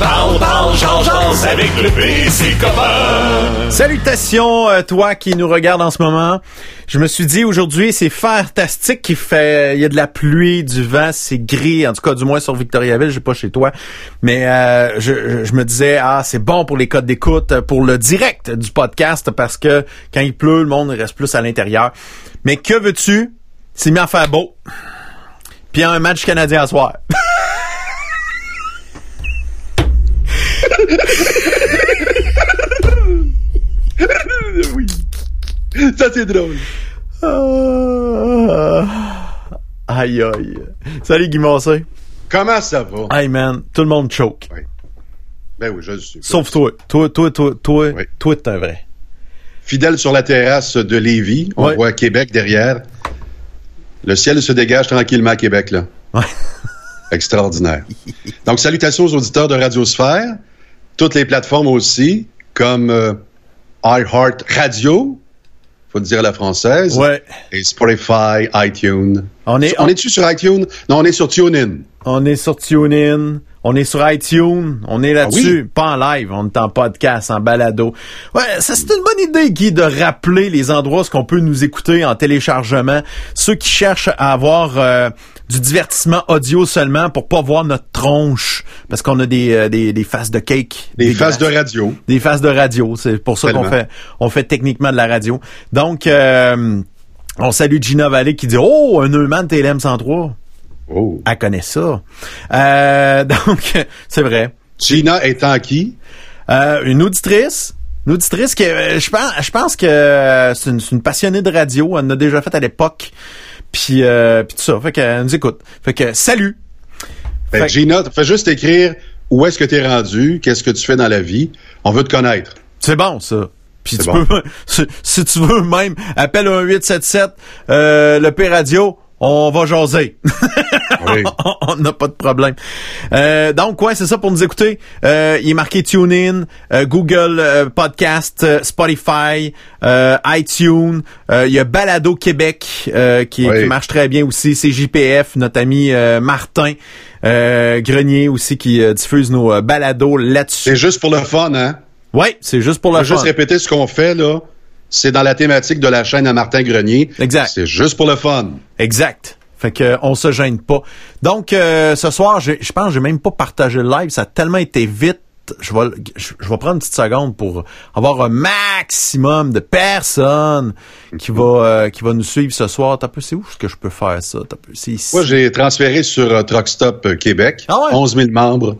Parle, parle, euh, toi qui nous regarde en ce moment. Je me suis dit aujourd'hui, c'est fantastique qu'il fait, il y a de la pluie, du vent, c'est gris, en tout cas du moins sur Victoriaville, je sais pas chez toi, mais euh, je, me disais ah c'est bon pour les codes d'écoute, pour le direct du podcast parce que quand il pleut, le monde reste plus à l'intérieur. Mais que veux-tu? C'est mis à faire beau. Puis un match canadien à soir. oui. Ça, c'est drôle. Ah. Aïe aïe. Salut Guy Massé. Comment ça va? Hey man, tout le monde choke. Oui. Ben oui, je le sais. Sauf toi. Toi, toi, toi, toi, Oui. toi, t'es un vrai. Fidèle sur la terrasse de Lévis, on voit Québec derrière. Le ciel se dégage tranquillement à Québec, là. Ouais. Extraordinaire. Donc, salutations aux auditeurs de Radiosphère. Toutes les plateformes aussi, comme euh, iHeart Radio, faut le dire à la française, Ouais. et Spotify, iTunes. On est, On est-tu sur iTunes? Non, on est sur TuneIn. on est sur TuneIn. On est sur iTunes, on est là-dessus, Ah pas en live, on est en podcast, en balado. Ouais, ça c'est une bonne idée, Guy, de rappeler les endroits où on peut nous écouter en téléchargement. Ceux qui cherchent à avoir euh, du divertissement audio seulement pour pas voir notre tronche, parce qu'on a des, euh, des, des faces de cake. Des faces de radio. Des phases de radio. C'est pour ça qu'on fait, on fait techniquement de la radio. Donc, euh, on salue Gina Vallée qui dit, oh, un Neumann TLM 103. Oh. Elle connaît ça. Euh, donc, c'est vrai. Gina étant qui? Euh, une auditrice. Une auditrice que euh, je pense, je pense que c'est une, passionnée de radio. Elle en a déjà fait à l'époque. Puis, euh, puis tout ça. Fait qu'elle nous écoute. Fait que salut. Ben, Fait- Gina, fais juste écrire où est-ce que tu es rendu, qu'est-ce que tu fais dans la vie. On veut te connaître. C'est bon, ça. Puis tu bon. peux, si, si tu veux même, appelle un 877, euh, le P Radio, on va jaser. Oui. on n'a pas de problème. Euh, donc, ouais, c'est ça pour nous écouter. Euh, il est marqué TuneIn, euh, Google euh, Podcast, euh, Spotify, iTunes. Il y a Balado Québec euh, qui, Oui. qui marche très bien aussi. C'est JPF, notre ami Martin euh, Grenier aussi qui diffuse nos balados là-dessus. C'est juste pour le fun, hein? Ouais, c'est juste pour le va juste fun. répéter ce qu'on fait, là. C'est dans la thématique de la chaîne à Martin Grenier. Exact. C'est juste pour le fun. Exact. Fait que on se gêne pas. Donc euh, ce soir, je pense que j'ai même pas partagé le live, ça a tellement été vite. Je vais, je, je vais prendre une petite seconde pour avoir un maximum de personnes qui va euh, qui va nous suivre ce soir. T'as peu, c'est où que je peux faire ça? T'as peu, c'est ici. Moi, j'ai transféré sur euh, Truck Stop euh, Québec. Ah ouais? 11 000 membres.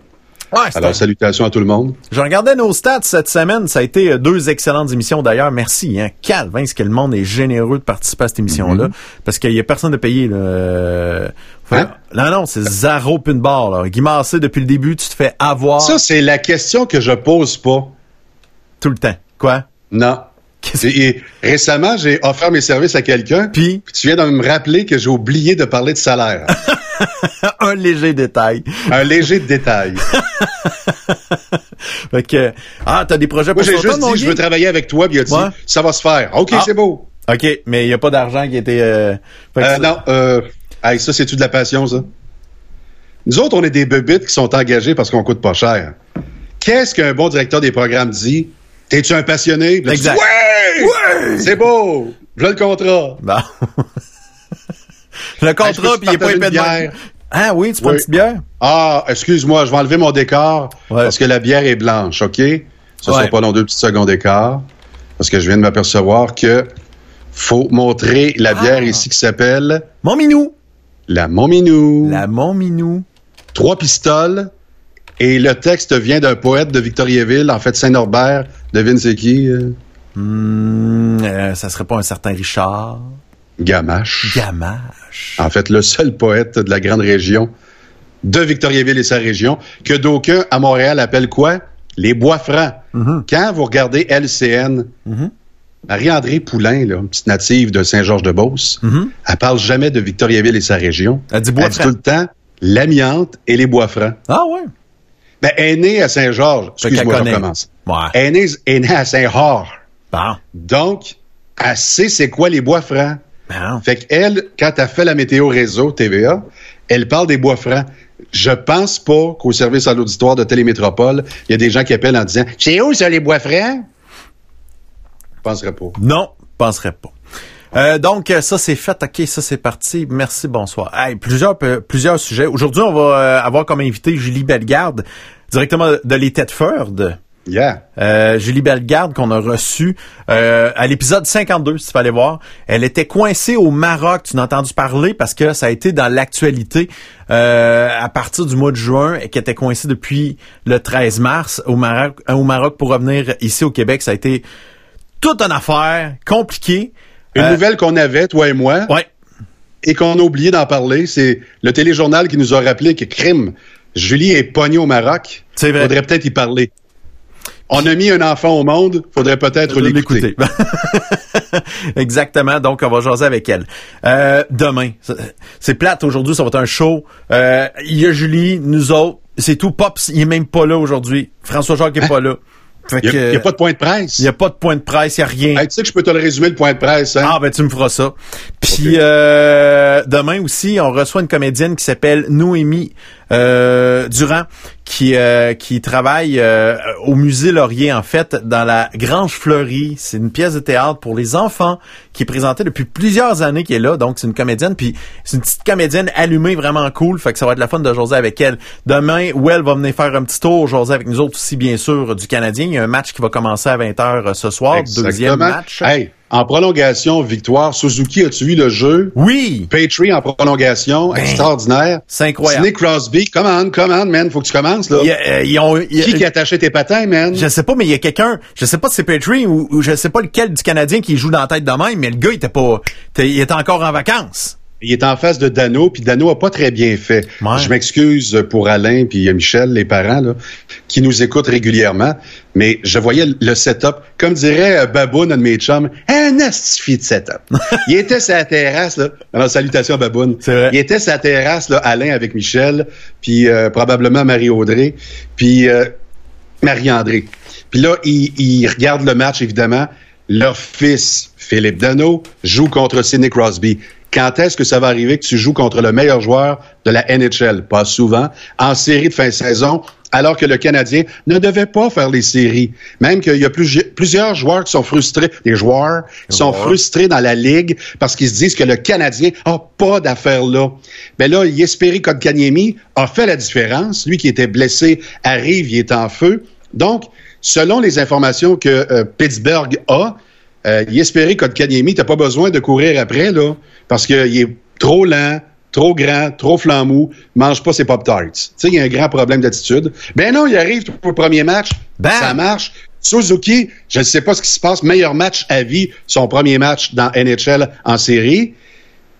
Ouais, Alors, salutations à tout le monde. Je regardais nos stats cette semaine. Ça a été euh, deux excellentes émissions d'ailleurs. Merci. Hein. Calvin, ce que le monde est généreux de participer à cette émission-là? Parce qu'il y a personne de payer. Là. Euh, Hein? Non, non, c'est zéro pin bar. Là. Guy Massé, depuis le début, tu te fais avoir Ça, c'est la question que je pose pas. tout le temps. Quoi? Non. Et, et récemment, j'ai offert mes services à quelqu'un. Puis, Puis tu viens de me rappeler que j'ai oublié de parler de salaire. un léger détail. Un léger détail. Fait que, ah, t'as des projets Moi, pour j'ai ça, juste dit, je veux travailler avec toi, puis il a dit, Ouais. ça va se faire. OK, Ah. c'est beau. OK, mais il n'y a pas d'argent qui a été... euh, Euh, ça- non, euh, hey, ça, c'est-tu de la passion, ça? Nous autres, on est des bébites qui sont engagés parce qu'on coûte pas cher. Qu'est-ce qu'un bon directeur des programmes dit? T'es-tu un passionné? Exact. Ouais! Ouais! C'est beau! Voilà le contrat. Bon. le contrat, puis il est pas épais de? Ah oui, tu prends une petite bière? Ah, excuse-moi, je vais enlever mon décor Ouais. parce que la bière est blanche, OK? Ce Ouais. sera pas long deux petites secondes d'écart parce que je viens de m'apercevoir que faut montrer la bière Ah. ici qui s'appelle Mon minou. la Montminou. La Mon minou. Trois pistoles. Et le texte vient d'un poète de Victoriaville, en fait Saint-Norbert. Devine c'est qui? euh? Hmm, euh, ça serait pas un certain Richard. Gamache. Gamache. En fait, le seul poète de la grande région de Victoriaville et sa région, que d'aucuns à Montréal appellent quoi? Les bois francs. Mhm. Quand vous regardez LCN, Mhm. Marie-André Poulain, là, une petite native de Saint-Georges-de-Beauce, Mhm. elle parle jamais de Victoriaville et sa région. Elle dit bois elle dit tout le temps l'amiante et les bois francs. Ah ouais. Ben, elle est née à Saint-Georges. Excuse-moi, je recommence. Ouais. Elle est née, elle est née à Saint-Hors. Bon. Donc, elle sait c'est quoi les bois francs. Bon. Fait qu'elle, quand elle fait la météo réseau TVA, elle parle des bois francs. Je pense pas qu'au service à l'auditoire de Télémétropole, il y a des gens qui appellent en disant C'est où ça, les bois frais? Je penserais pas. Non, je penserais pas. Euh, donc ça c'est fait, ok, ça c'est parti. Merci, bonsoir. Hey, plusieurs plusieurs sujets. Aujourd'hui, on va euh, avoir comme invité Julie Bellegarde, directement de les Tedford. Yeah. Euh, Julie Bellegarde qu'on a reçue euh, à l'épisode 52, si tu fallait voir. Elle était coincée au Maroc. Tu n'as entendu parler parce que ça a été dans l'actualité euh, à partir du mois de juin et qu'elle était coincée depuis le 13 mars au Maroc, au Maroc pour revenir ici au Québec. Ça a été toute une affaire compliquée. Une nouvelle qu'on avait, toi et moi. Ouais. Et qu'on a oublié d'en parler, c'est le téléjournal qui nous a rappelé que crime, Julie est pognée au Maroc. C'est vrai. Faudrait peut-être y parler. On a mis un enfant au monde, faudrait peut-être l'écouter. Exactement, donc on va jaser avec elle. Euh, demain, c'est plate aujourd'hui, ça va être un show. Euh, il y a Julie, nous autres, c'est tout. Pops, il est même pas là aujourd'hui. François Jacques est hein? pas là. Il n'y a, pas de point de presse? Il n'y a pas de point de presse, il n'y a rien. tu sais que je peux te le résumer, le point de presse. Hein? Ah, ben tu me feras ça. Puis euh, demain aussi, on reçoit une comédienne qui s'appelle Noémie euh, Durand, qui euh, qui travaille euh, au musée Laurier en fait dans la Grange Fleurie. C'est une pièce de théâtre pour les enfants qui est présentée depuis plusieurs années qui est là. Donc c'est une comédienne puis c'est une petite comédienne allumée vraiment cool. Fait que ça va être la fun de jaser avec elle. Demain, Well va venir faire un petit tour jaser avec nous autres aussi bien sûr du Canadien. Il y a un match qui va commencer à 20h ce soir, Exactement. deuxième match. Hey. En prolongation, victoire. Suzuki, as-tu vu le jeu? Oui. Patry en prolongation, ben, extraordinaire. C'est incroyable. Sidney Crosby, come on, come on, man, faut que tu commences, là. Euh, ils ont, qui qui a attaché tes patins, man? Je sais pas, mais il y a quelqu'un, je sais pas si c'est Patry ou, ou, je sais pas lequel du Canadien qui joue dans la tête de même, mais le gars, il était pas, il était encore en vacances. Il est en face de Dano, puis Dano a pas très bien fait. Je m'excuse pour Alain puis Michel, les parents, là, qui nous écoutent régulièrement, mais je voyais le setup, comme dirait euh, Baboun, un de mes chums, un astifi de setup. il était sa terrasse, là. Alors, salutations Baboun. Il était sa terrasse, là, Alain avec Michel, puis euh, probablement Marie-Audrey, puis euh, Marie-André. Puis là, il, il regarde le match, évidemment. Leur fils, Philippe Dano, joue contre Sidney Crosby quand est-ce que ça va arriver que tu joues contre le meilleur joueur de la NHL? Pas souvent. En série de fin de saison, alors que le Canadien ne devait pas faire les séries. Même qu'il y a plusieurs joueurs qui sont frustrés, des joueurs qui sont frustrés dans la Ligue parce qu'ils se disent que le Canadien a pas d'affaires là. Ben là, Yesperi Kotkaniemi a fait la différence. Lui qui était blessé arrive, il est en feu. Donc, selon les informations que euh, Pittsburgh a, euh, Yesperi Kotkaniemi, t'as pas besoin de courir après, là, parce qu'il est trop lent, trop grand, trop flambou, mange pas ses Pop-Tarts. Tu sais, il y a un grand problème d'attitude. Ben non, il arrive pour le premier match, ça marche. Suzuki, je ne sais pas ce qui se passe, meilleur match à vie, son premier match dans NHL en série.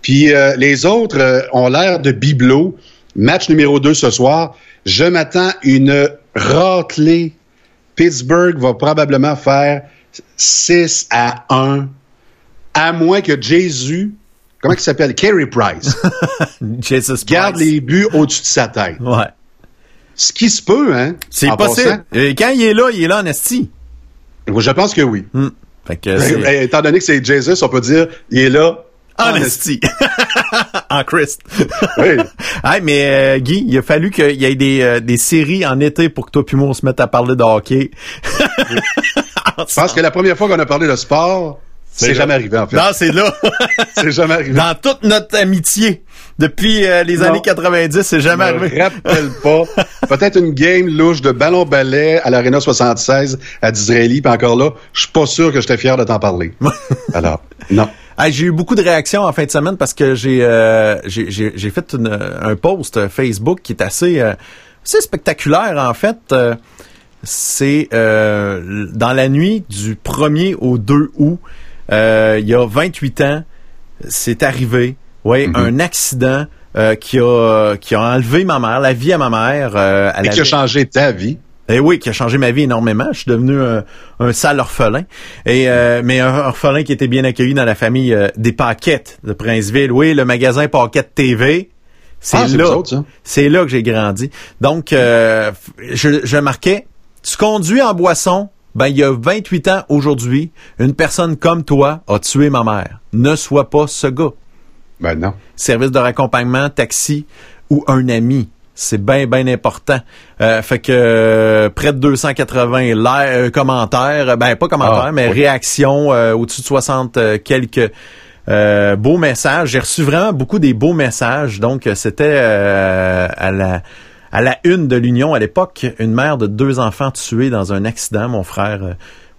Puis euh, les autres euh, ont l'air de bibelot. Match numéro 2 ce soir. Je m'attends une raclée. Pittsburgh va probablement faire 6 à 1, à moins que Jésus, comment il s'appelle? Carey Price. Jesus garde les buts au-dessus de sa tête. Ouais. Ce qui se peut, hein? C'est possible. Et quand il est là, il est là en esti. Je pense que oui. Fait que Étant donné que c'est Jesus, on peut dire, il est là en esti. en Christ. oui. hey, mais euh, Guy, il a fallu qu'il y ait des, euh, des séries en été pour que toi et moi on se mette à parler de hockey. Je pense que la première fois qu'on a parlé de sport, c'est jamais arrivé, en fait. Non, c'est là. c'est jamais arrivé. Dans toute notre amitié, depuis euh, les années 90, c'est jamais arrivé. Je me rappelle pas. Peut-être une game louche de ballon-ballet à l'Arena 76 à Disraeli, puis encore là, je suis pas sûr que j'étais fier de t'en parler. Alors, non. j'ai eu beaucoup de réactions en fin de semaine parce que j'ai euh, j'ai fait un post Facebook qui est assez, euh, assez spectaculaire, en fait c'est euh, dans la nuit du 1er au 2 août, euh, il y a 28 ans, c'est arrivé, ouais, mm-hmm. un accident euh, qui a qui a enlevé ma mère, la vie à ma mère. Et qui a changé ta vie. Eh oui, qui a changé ma vie énormément. Je suis devenu un, un sale orphelin. Et mais un orphelin qui était bien accueilli dans la famille des Paquettes de Princeville. Oui, le magasin Paquette TV. C'est ah, là, c'est là que j'ai grandi. Donc, je, je marquais tu conduis en boisson, ben il y a 28 ans aujourd'hui, une personne comme toi a tué ma mère. Ne sois pas ce gars. Ben non. Service de raccompagnement, taxi ou un ami. C'est bien, bien important. Euh, fait que euh, près de 280 euh, commentaires, ben pas commentaires, Ah, mais oui. réactions, au-dessus de 60 quelques beaux messages. J'ai reçu vraiment beaucoup des beaux messages. Donc, c'était à la à la une de l'Union à l'époque, une mère de deux enfants tués dans un accident. Mon frère euh,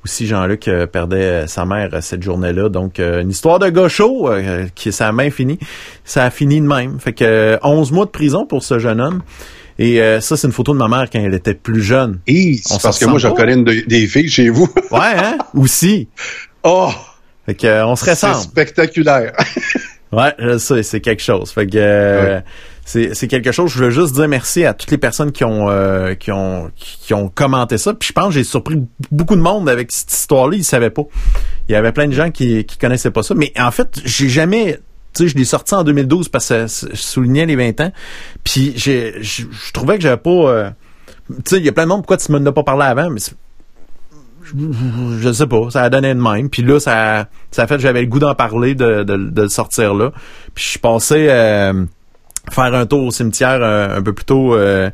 aussi, Jean-Luc, euh, perdait euh, sa mère cette journée-là. Donc, une histoire de gaucho qui ça a main fini. Ça a fini de même. Fait que euh, 11 mois de prison pour ce jeune homme. Et euh, ça, c'est une photo de ma mère quand elle était plus jeune. Et On c'est parce que moi, je ressent pas. connais une de- des filles chez vous. Ouais, hein? Aussi. Oh! Fait que euh, on se C'est ressemble. spectaculaire. Ouais, je sais, c'est quelque chose. Fait que euh, c'est c'est quelque chose. Je veux juste dire merci à toutes les personnes qui ont euh, qui ont qui ont commenté ça. Puis je pense que j'ai surpris beaucoup de monde avec cette histoire-là. Ils savaient pas. Il y avait plein de gens qui qui connaissaient pas ça. Mais en fait, j'ai jamais tu sais, je l'ai sorti en 2012 parce que je soulignais les 20 ans. Puis j'ai, je trouvais que j'avais pas. euh, tu sais, il y a plein de monde. Pourquoi tu m'en as pas parlé avant? Mais je sais pas, ça a donné de même. Puis là, ça, ça a fait que j'avais le goût d'en parler, de, de, de le sortir là. Puis je suis passé euh, faire un tour au cimetière euh, un peu plus tôt, euh,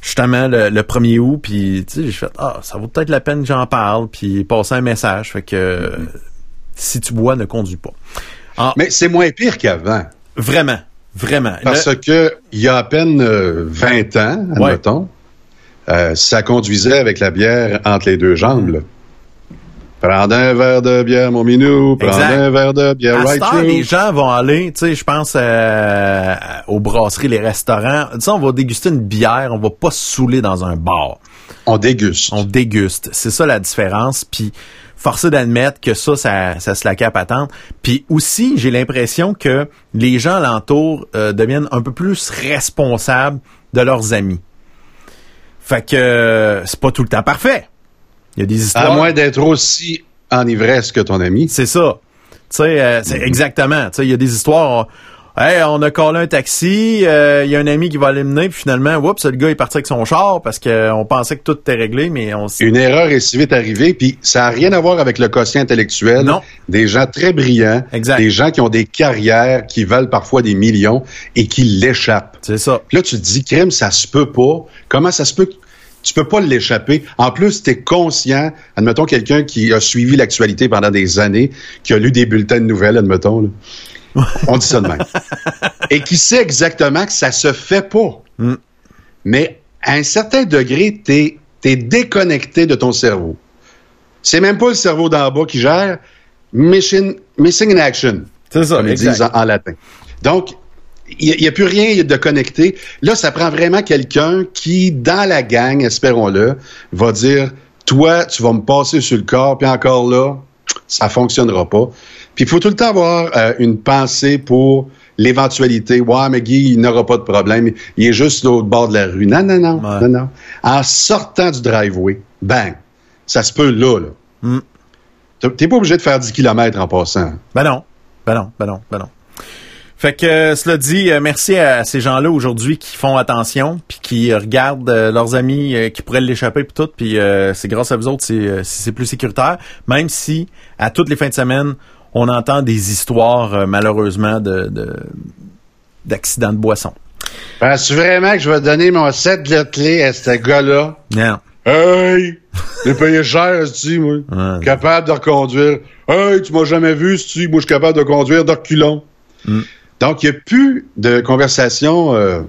justement le, le 1er août. Puis tu sais, j'ai fait ah, ça vaut peut-être la peine que j'en parle. Puis passer un message, fait que si tu bois, ne conduis pas. Ah, Mais c'est moins pire qu'avant. vraiment, vraiment. Parce Le- que il y a à peine euh, 20 ans, admettons, euh, ça conduisait avec la bière entre les deux jambes. là. Prends un verre de bière, mon minou. Prends Exact. un verre de bière, À right through. les gens vont aller, tu sais, je pense euh, aux brasseries, les restaurants. Tu sais, on va déguster une bière, on va pas se saouler dans un bar. On déguste. On déguste. C'est ça la différence. Puis forcé d'admettre que ça, ça, ça se la cape à tendre. Puis aussi, j'ai l'impression que les gens alentour euh, deviennent un peu plus responsables de leurs amis. Fait que euh, c'est pas tout le temps parfait. Il y a des À histoires. moins d'être aussi en ivresse que ton ami. C'est ça. Tu sais, euh, c'est exactement. Tu sais, il y a des histoires. Hey, on a collé un taxi, euh, il y a un ami qui va aller mener, puis finalement, oups, le gars est parti avec son char parce qu'on pensait que tout était réglé, mais on s'est Une erreur est si vite arrivée, puis ça n'a rien à voir avec le quotient intellectuel. Non. Des gens très brillants, Exact. des gens qui ont des carrières qui valent parfois des millions et qui l'échappent. C'est ça. Puis là, tu te dis, crème, ça se peut pas. Comment ça se peut que tu peux pas l'échapper? En plus, tu es conscient, admettons quelqu'un qui a suivi l'actualité pendant des années, qui a lu des bulletins de nouvelles, admettons, là. On dit ça de même. Et qui sait exactement que ça se fait pas. Mm. Mais à un certain degré, tu es, déconnecté de ton cerveau. C'est même pas le cerveau d'en bas qui gère. Mission, missing in action C'est ça, comme ils disent en, en latin. Donc, il n'y a, plus rien de connecté. Là, ça prend vraiment quelqu'un qui, dans la gang, espérons-le, va dire Toi, tu vas me passer sur le corps, puis encore là, ça fonctionnera pas. Puis il faut tout le temps avoir euh, une pensée pour l'éventualité. Ouais, mais Guy, il n'aura pas de problème. Il est juste l'autre bord de la rue. Non, non, non, Ouais. non, non. En sortant du driveway, bang, ça se peut là, là. Mm. T'es pas obligé de faire 10 km en passant. Ben non. Ben non, ben non, ben non. Fait que euh, cela dit, euh, merci à ces gens-là aujourd'hui qui font attention, puis qui euh, regardent leurs amis qui pourraient l'échapper puis tout, puis c'est grâce à vous autres, c'est c'est c'est plus sécuritaire. Même si à toutes les fins de semaine, on entend des histoires malheureusement de de- d'accidents de, boisson. Penses-tu vraiment que je vais donner mon set de clés à ce gars-là? Non. Hey! J'ai payé cher, tu moi? Ouais. Capable de reconduire. Hey, tu m'as jamais vu, tu Moi, je suis capable de conduire de reculons. Mm. Donc, il n'y a plus de conversation euh,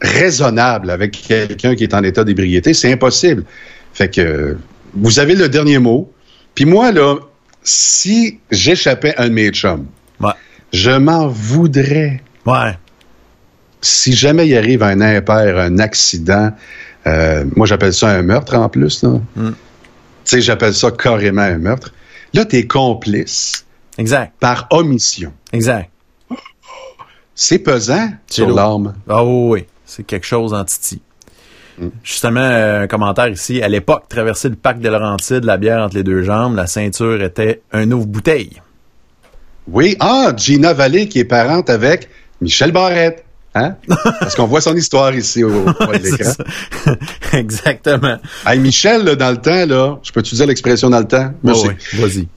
raisonnable avec quelqu'un qui est en état d'ébriété. C'est impossible. Fait que vous avez le dernier mot. Puis moi, là, si j'échappais à un de mes chums, Ouais. je m'en voudrais Ouais. si jamais il arrive un impair, un accident, euh, moi j'appelle ça un meurtre en plus. Mm. Tu sais, j'appelle ça carrément un meurtre. Là, tu es complice Exact. par omission. Exact. C'est pesant C'est sur l'âme. Ah oui, oui. c'est quelque chose en titi. Mm. Justement, euh, un commentaire ici. À l'époque, traverser le parc de Laurentides, la bière entre les deux jambes, la ceinture était un ouvre-bouteille. Oui, ah, Gina Vallée qui est parente avec Michel Barrette. Hein? Parce qu'on voit son histoire ici au, C'est l'écran. Exactement. Hey, Michel, là, dans le temps, là, je peux dire l'expression dans le temps? Merci. Oh, oui. Vas-y.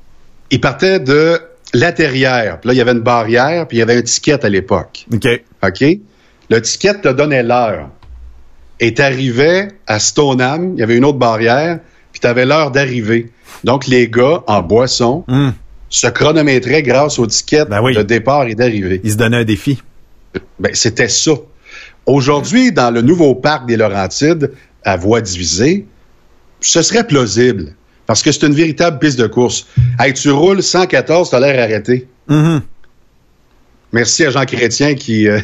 Il partait de la terrière. Puis là, il y avait une barrière, puis il y avait un ticket à l'époque. OK. OK? Le ticket te donnait l'heure. Et t'arrivais à Stoneham, il y avait une autre barrière, puis tu avais l'heure d'arriver. Donc, les gars, en boisson, Hum. se chronométraient grâce au ticket Ben oui. de départ et d'arrivée. Il se donnait un défi. Ben, c'était ça. Aujourd'hui, dans le nouveau parc des Laurentides, à voie divisée, ce serait plausible. Parce que c'est une véritable piste de course. Hey, tu roules 114, t'as l'air arrêté. Mhm. Merci à Jean Chrétien qui euh,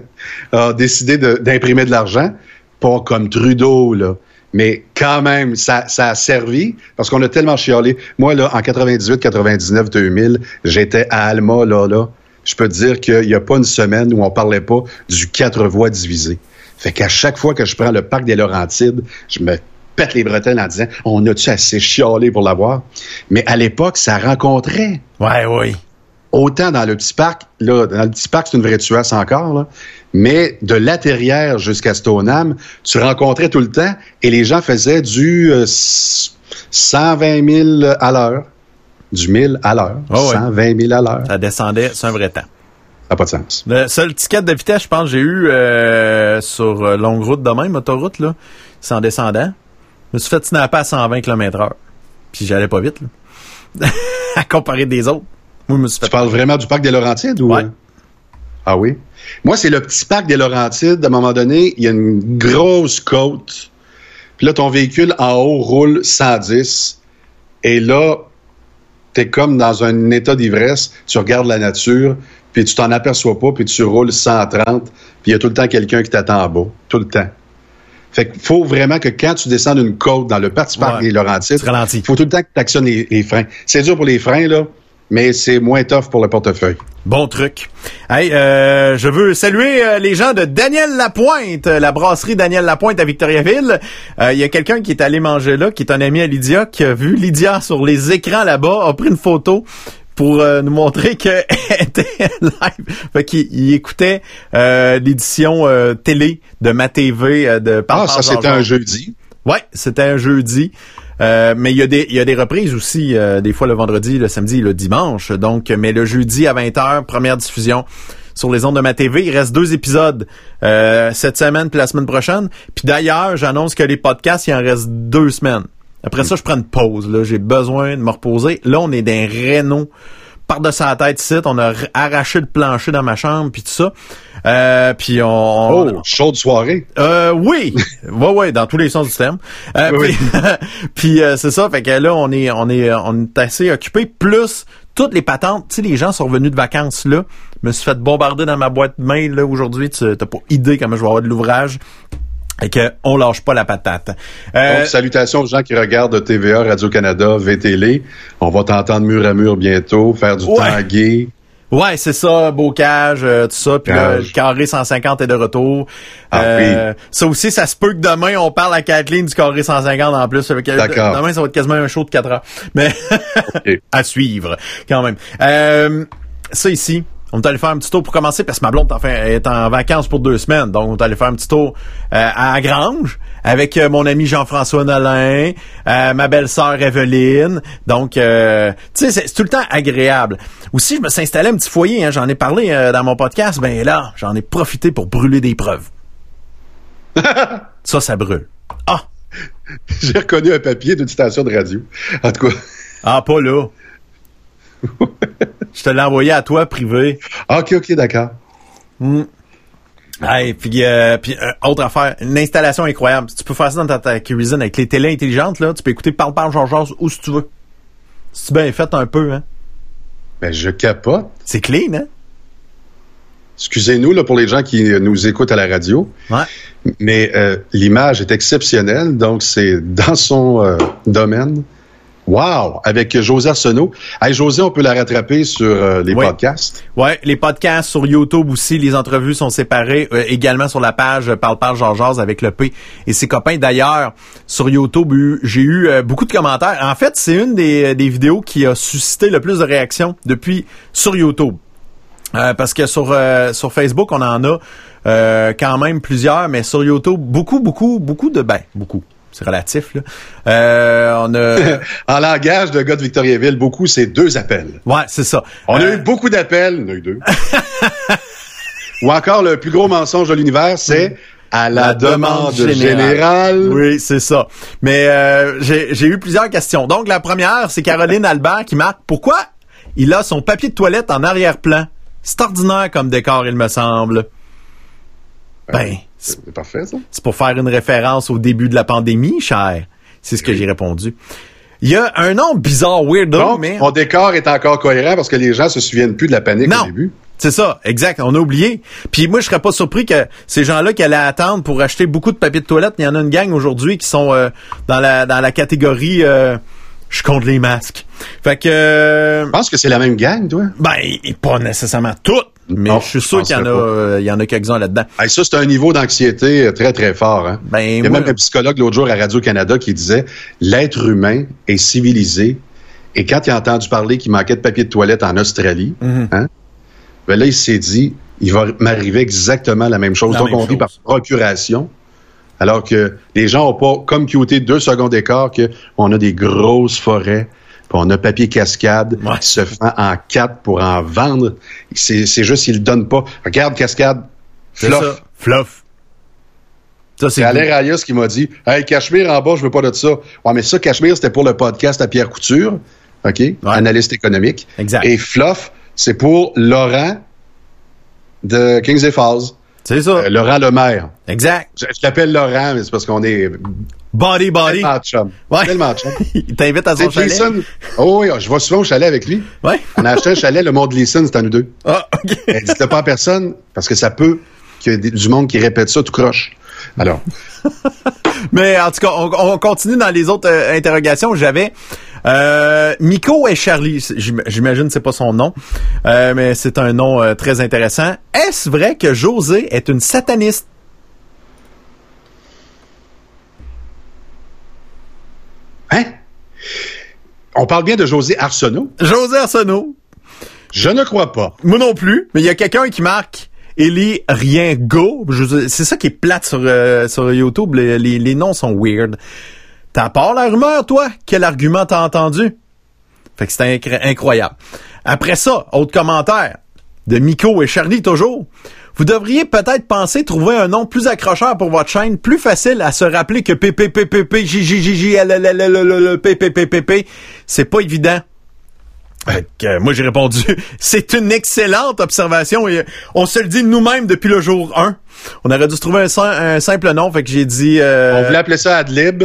a décidé de- d'imprimer de, l'argent. Pas comme Trudeau, là. Mais quand même, ça, ça a servi parce qu'on a tellement chialé. Moi, là, en 98, 99, 2000, j'étais à Alma, là, là. Je peux te dire qu'il n'y a pas une semaine où on parlait pas du quatre voies divisées. Fait qu'à chaque fois que je prends le parc des Laurentides, je me pète les bretelles en disant, on a-tu assez chialé pour l'avoir? Mais à l'époque, ça rencontrait Ouais, oui. autant dans le petit parc, là, dans le petit parc, c'est une vraie tuasse encore, là, mais de la Terrière jusqu'à Stoneham, tu rencontrais tout le temps et les gens faisaient du euh, s- 120 000 à l'heure. Du 1000 à l'heure. Ah ouais. 120 000 à l'heure. Ça Ça descendait, c'est un vrai temps. n'a pas de sens. Le seul ticket de vitesse, je pense, que j'ai eu euh, sur euh, longue route de même, autoroute, là, c'est en descendant. Je me suis fait snapper à 120 km heure. Puis j'allais pas vite, là. à comparer des autres. Moi, je me suis fait... Tu parles vraiment du parc des Laurentides ou? Ouais. euh? Ah oui? Moi, c'est le petit parc des Laurentides. À un moment donné, il y a une grosse côte. Puis là, ton véhicule en haut roule 110. Et là, t'es comme dans un état d'ivresse. Tu regardes la nature, puis tu t'en aperçois pas, puis tu roules 130. Puis il y a tout le temps quelqu'un qui t'attend en bas. Tout le temps. Fait qu'il faut vraiment que quand tu descends d'une côte dans le petit parc Ouais. des Laurentides, il faut tout le temps que tu actionnes les, les freins. C'est dur pour les freins, là, mais c'est moins tough pour le portefeuille. Bon truc. Hey, euh, je veux saluer euh, les gens de Daniel Lapointe, la brasserie Daniel Lapointe à Victoriaville. Euh, Il y a quelqu'un qui est allé manger là, qui est un ami à Lydia, qui a vu Lydia sur les écrans là-bas, a pris une photo pour euh, nous montrer qu'elle était live. Fait qu'il il écoutait euh, l'édition euh, télé de ma TV euh, de Ah, ça, c'était un jeudi. Ouais, c'était un jeudi. Euh, mais il y a des il y a des reprises aussi euh, des fois le vendredi, le samedi, le dimanche. Donc mais le jeudi à 20h, première diffusion sur les ondes de ma TV, il reste deux épisodes euh, cette semaine puis la semaine prochaine. Puis d'ailleurs, j'annonce que les podcasts, il en reste deux semaines. Après ça, je prends une pause là, j'ai besoin de me reposer. Là, on est d'un Renault par-dessus la tête ici, on a arraché le plancher dans ma chambre puis tout ça. Euh, puis on, Oh, chaude soirée. euh, oui, ouais, ouais, dans tous les sens du terme. Euh, Oui. Puis, puis, euh, c'est ça, fait que là, on est, on est, on est assez occupé. Plus toutes les patentes, tu sais, les gens sont revenus de vacances là. Je me suis fait bombarder dans ma boîte mail là aujourd'hui. Tu t'as pas idée comment je vais avoir de l'ouvrage. Et que on lâche pas la patate. Euh, Donc, salutations aux gens qui regardent TVA, Radio-Canada, VTL. On va t'entendre mur à mur bientôt, faire du Ouais. gay. Ouais, c'est ça, bocage, euh, tout ça. Puis là, Cage. le carré 150 est de retour. Ah Euh, Ça aussi, ça se peut que demain, on parle à Kathleen du carré 150 en plus. Que D'accord. Demain, ça va être quasiment un show de 4 heures. Mais OK. à suivre, quand même. Euh, ça ici, on est allé faire un petit tour pour commencer, parce que ma blonde est en, fin- est en vacances pour deux semaines. Donc, on est allé faire un petit tour euh, à la Grange avec euh, mon ami Jean-François Nolin, euh, ma belle-sœur Evelyne. Donc, euh, tu sais, c'est tout le temps agréable. Aussi, je me suis installé un petit foyer, hein, j'en ai parlé euh, dans mon podcast. Ben là, j'en ai profité pour brûler des preuves. ça, ça brûle. Ah! J'ai reconnu un papier d'une station de radio. En tout cas, Ah, pas là. Je te l'ai envoyé à toi, privé. OK, OK, d'accord. Hey, puis, euh, puis euh, autre affaire, une installation incroyable. Tu peux faire ça dans ta, ta cuisine avec les télés intelligentes, là. Tu peux écouter Parle, Parle, Georges où si tu veux. C'est bien fait un peu, hein. Ben, je capote. C'est clean, hein? Excusez-nous là, pour les gens qui euh, nous écoutent à la radio, Ouais. mais euh, l'image est exceptionnelle, donc c'est dans son euh, domaine. Wow! Avec José Arsenault. Hey, José, on peut la rattraper sur euh, les Oui. podcasts. Ouais, les podcasts sur YouTube aussi, les entrevues sont séparées euh, également sur la page euh, Parle Parle Georges avec le P et ses copains. D'ailleurs, sur YouTube, j'ai eu euh, beaucoup de commentaires. En fait, c'est une des, des vidéos qui a suscité le plus de réactions depuis sur YouTube. Euh, parce que sur euh, sur Facebook, on en a euh, quand même plusieurs, mais sur YouTube, beaucoup, beaucoup, beaucoup de ben, beaucoup. C'est relatif là. Euh, on a En langage de gars de Victoriaville, beaucoup, c'est deux appels. ouais, c'est ça. On a Euh, eu beaucoup d'appels. On a eu deux. Ou encore, le plus gros mensonge de l'univers, c'est à la, demande, générale. Oui, c'est ça. Mais euh, j'ai eu plusieurs questions. Donc, la première, c'est Caroline Albert qui marque pourquoi il a son papier de toilette en arrière-plan? C'est ordinaire comme décor, il me semble. Ben, c'est parfait, ça. C'est pour faire une référence au début de la pandémie, cher. C'est ce que j'ai répondu. Il y a un nom bizarre, weirdo, Donc, mais... mon décor est encore cohérent parce que les gens se souviennent plus de la panique au début. C'est ça, exact. On a oublié. Puis moi, je serais pas surpris que ces gens-là qui allaient attendre pour acheter beaucoup de papier de toilette, il y en a une gang aujourd'hui qui sont euh, dans la dans la catégorie euh, je compte les masques. Fait que. Euh, je pense que c'est la même gang, toi. Ben, pas nécessairement toutes. Mais je suis sûr qu'il y en a, il y en a quelques-uns là-dedans. ça, c'est un niveau d'anxiété très, très fort. Hein? Ben, il y a même un psychologue l'autre jour à Radio-Canada qui disait l'être humain est civilisé. Et quand il a entendu parler qu'il manquait de papier de toilette en Australie, mhm. hein, ben là, il s'est dit, il va m'arriver exactement la même chose. Donc, on vit par procuration. Alors que les gens n'ont pas comme computé deux secondes d'écart qu'on a des grosses forêts, puis on a papier cascade qui se fait en quatre pour en vendre. C'est, juste qu'ils le donnent pas. Regarde cascade, fluff. Fluff. Ça, c'est Alain Rayas qui m'a dit Hey, Cachemire en bas, je veux pas de ça. Ouais, mais ça, Cachemire, c'était pour le podcast à Pierre Couture, OK? Analyste économique. Exact. Et Fluff, c'est pour Laurent de Kings et Falls. C'est ça. Euh, Laurent Lemaire. Exact. Je, l'appelle Laurent, mais c'est parce qu'on est... Body, body. Tellement chum. Ouais. Tellement chum. Il t'invite à son chalet. Oh oui, je vais souvent au chalet avec lui. Ouais. On a acheté un chalet, le monde Leeson, c'est à nous deux. Ah, OK. Dites-le pas à personne, parce que ça peut qu'il y ait du monde qui répète ça tout croche. Alors. mais en tout cas, on, continue dans les autres euh, interrogations. J'avais... Euh, Miko et Charlie, j'imagine c'est pas son nom, euh, mais c'est un nom euh, très intéressant. Est-ce vrai que José est une sataniste? Hein? On parle bien de José Arsenault? José Arsenault. Je ne crois pas. Moi non plus, mais il y a quelqu'un qui marque Eli Rien Go. C'est ça qui est plate sur, sur YouTube. Les, les, noms sont weird. T'as part la rumeur, toi? Quel argument t'as entendu? Fait que c'était incroyable. Après ça, autre commentaire de Miko et Charlie toujours. Vous devriez peut-être penser trouver un nom plus accrocheur pour votre chaîne, plus facile à se rappeler que PPPPP. C'est pas évident. Euh, moi, j'ai répondu, c'est une excellente observation et on se le dit nous-mêmes depuis le jour 1. On aurait dû se trouver un, simple nom, fait que j'ai dit... On voulait appeler ça Adlib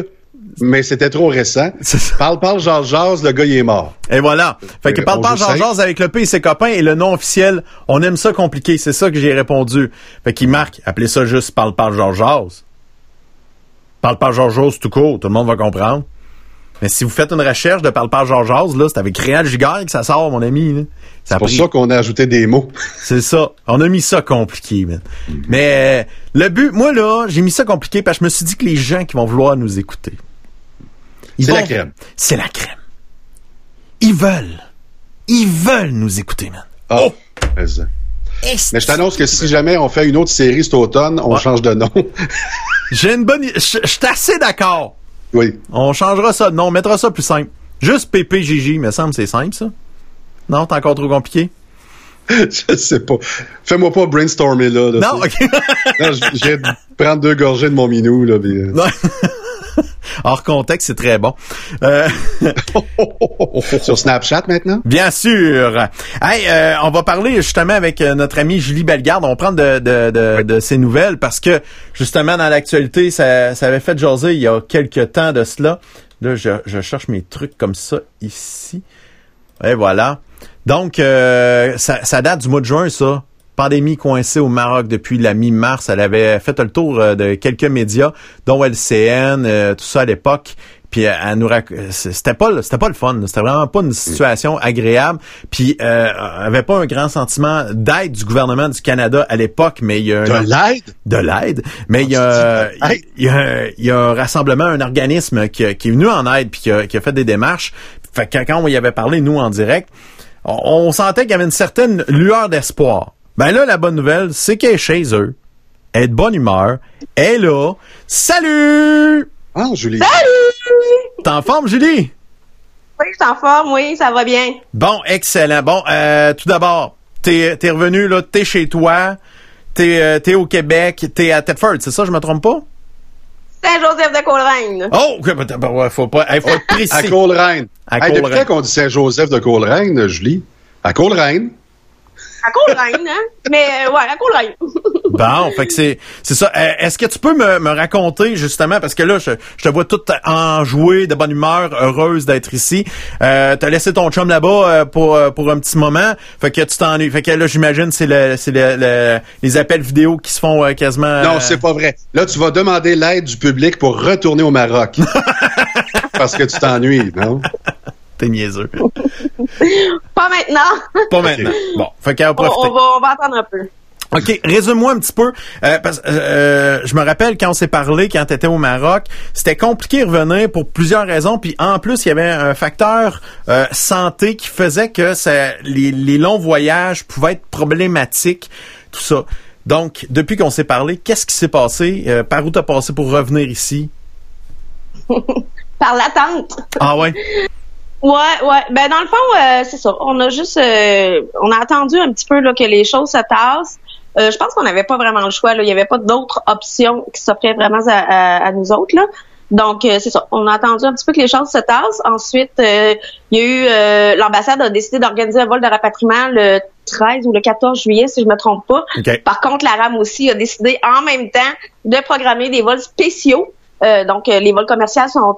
mais c'était trop récent. Parle, parle, Georges Jazz, le gars, il est mort. Et voilà. Fait que parle, parle, Georges Jazz avec le P et ses copains et le nom officiel, on aime ça compliqué. C'est ça que j'ai répondu. Fait qu'il marque, appelez ça juste parle, parle, Georges Jazz. Parle, parle, Georges Jazz tout court, tout le monde va comprendre. Mais si vous faites une recherche de parle, parle, Georges Jazz, là, c'est avec Réal Giguère que ça sort, mon ami. C'est pour ça qu'on a ajouté des mots. C'est ça. On a mis ça compliqué, man. Mais euh, le but, moi, là, j'ai mis ça compliqué parce que je me suis dit que les gens qui vont vouloir nous écouter, c'est la crème. C'est la crème. Ils veulent. Ils veulent nous écouter, man. Oh! Mais je t'annonce que si jamais on fait une autre série cet automne, on change de nom. J'ai une bonne... Je suis assez d'accord. Oui. On changera ça de nom, on mettra ça plus simple. Juste PPGJ, me semble c'est simple, ça. Non, t'es encore trop compliqué? je sais pas. Fais-moi pas brainstormer là. non, ok. je viens de prendre deux gorgées de mon minou, là. Euh. Hors contexte, c'est très bon. Euh... Sur Snapchat maintenant? Bien sûr. Hey, euh, on va parler justement avec euh, notre amie Julie Bellegarde. On prend de, de, de, de ses nouvelles parce que justement dans l'actualité, ça, ça avait fait jaser il y a quelques temps de cela. Là, je, je cherche mes trucs comme ça ici. Et voilà. Donc, euh, ça, ça date du mois de juin, ça pandémie coincée au Maroc depuis la mi-mars. Elle avait fait le tour euh, de quelques médias, dont LCN, euh, tout ça à l'époque. Puis euh, elle nous c'était pas c'était pas le fun, c'était vraiment pas une situation agréable. Puis euh, avait pas un grand sentiment d'aide du gouvernement du Canada à l'époque, mais il y a de l'aide, de l'aide, mais il y a il y a, il y a un rassemblement, un organisme qui, qui est venu en aide puis qui a, qui a fait des démarches. Fait que quand on y avait parlé nous en direct, on, on sentait qu'il y avait une certaine lueur d'espoir. Ben là, la bonne nouvelle, c'est qu'elle est chez eux. Elle est de bonne humeur. Elle est là. Salut! Ah, Julie. Salut! T'es en forme, Julie? Oui, je suis en forme, oui, ça va bien. Bon, excellent. Bon, euh, tout d'abord, t'es es revenu, là, t'es chez toi. t'es es au Québec, t'es à Thetford, c'est ça, je me trompe pas? Saint-Joseph de Coleraine. Oh, ben, faut pas, faut être précis. À Coleraine. À Coleraine. Depuis quand qu'on dit Saint-Joseph de Coleraine, Julie? À Coleraine à Coleraine, hein? Mais euh, ouais, à Coleraine. bon, fait que c'est c'est ça. Euh, est-ce que tu peux me, me raconter justement parce que là je, je te vois toute enjouée, de bonne humeur, heureuse d'être ici. Euh, t'as laissé ton chum là-bas euh, pour pour un petit moment. Fait que tu t'ennuies. Fait que là j'imagine c'est le c'est le, les appels vidéo qui se font quasiment. Non, c'est pas vrai. Là tu vas demander l'aide du public pour retourner au Maroc. parce que tu t'ennuies, non? T'es niaiseux. Pas maintenant. Pas maintenant. Bon, fait qu'à profiter. On, va, on va attendre un peu. OK, résume-moi un petit peu. Euh, parce, euh, je me rappelle quand on s'est parlé, quand tu étais au Maroc, c'était compliqué de revenir pour plusieurs raisons. Puis en plus, il y avait un facteur euh, santé qui faisait que ça, les, les longs voyages pouvaient être problématiques, tout ça. Donc, depuis qu'on s'est parlé, qu'est-ce qui s'est passé? Euh, par où t'as passé pour revenir ici? par l'attente. Ah ouais? Ouais, ouais. Ben dans le fond, euh, c'est ça. On a juste, euh, on a attendu un petit peu là, que les choses se tassent. Euh, je pense qu'on n'avait pas vraiment le choix. Là. Il n'y avait pas d'autres options qui s'offraient vraiment à, à, nous autres. Là. Donc c'est ça. On a attendu un petit peu que les choses se tassent. Ensuite, il y a eu l'ambassade a décidé d'organiser un vol de rapatriement le 13 ou le 14 juillet, si je me trompe pas. Par contre, la RAM aussi a décidé en même temps de programmer des vols spéciaux. donc les vols commerciaux sont,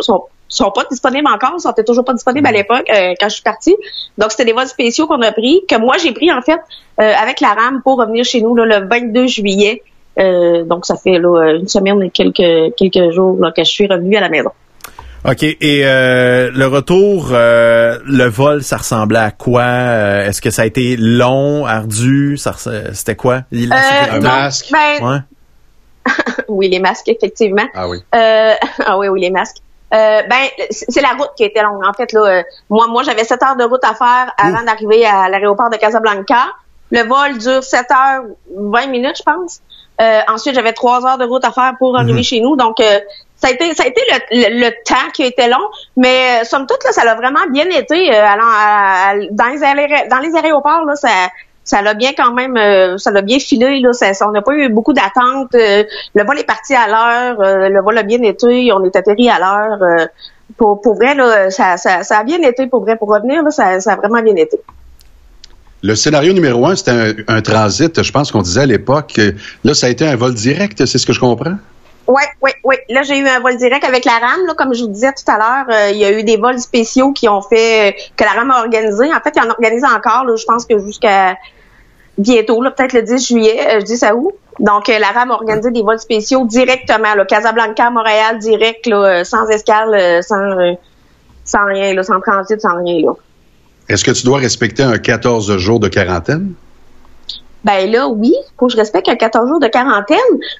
sont sont pas disponibles encore, sont toujours pas disponibles à mm. l'époque euh, quand je suis partie. Donc c'était des vols spéciaux qu'on a pris, que moi j'ai pris en fait euh, avec la RAM pour revenir chez nous le 22 juillet. Euh, donc ça fait là, une semaine et quelques quelques jours que je suis revenue à la maison. OK. Et le retour, le vol, ça ressemblait à quoi? Est-ce que ça a été long, ardu? Ça, c'était quoi? un masque? Ben, oui, les masques, effectivement. Ah oui. ah oui, oui, les masques. Euh, ben, c'est la route qui était longue. En fait, là, euh, moi, moi, j'avais 7 heures de route à faire avant d'arriver à l'aéroport de Casablanca. Le vol dure 7 heures 20 minutes, je pense. Euh, ensuite, j'avais 3 heures de route à faire pour arriver mhm. chez nous. Donc, ça a été, ça a été le, temps qui a été long, mais somme toute, là, ça l'a vraiment bien été. allant dans, les, dans les aéroports, là, ça, ça l'a bien quand même, euh, ça l'a bien filé. Là, ça, on n'a pas eu beaucoup d'attentes. Euh, le vol est parti à l'heure, euh, le vol a bien été, on est atterri à l'heure. pour, vrai, là, ça, a bien été pour vrai. Pour revenir, là, ça, ça a vraiment bien été. Le scénario numéro un, c'était un, un, transit, je pense qu'on disait à l'époque. Là, ça a été un vol direct, c'est ce que je comprends? Oui, oui, oui. Là, j'ai eu un vol direct avec la RAM. Là, comme je vous disais tout à l'heure, euh, il y a eu des vols spéciaux qui ont fait euh, que la RAM a organisé. En fait, il en organise encore. Là, je pense que jusqu'à bientôt, peut-être le 10 juillet, euh, je dis ça où. Donc, la RAM a organisé des vols spéciaux directement. Là, Casablanca, Montréal, direct, là, sans escale, sans, sans rien, là, sans transit, sans rien. Est-ce que tu dois respecter un 14 jours de quarantaine? Ben là, oui, faut que je respecte un 14 jours de quarantaine.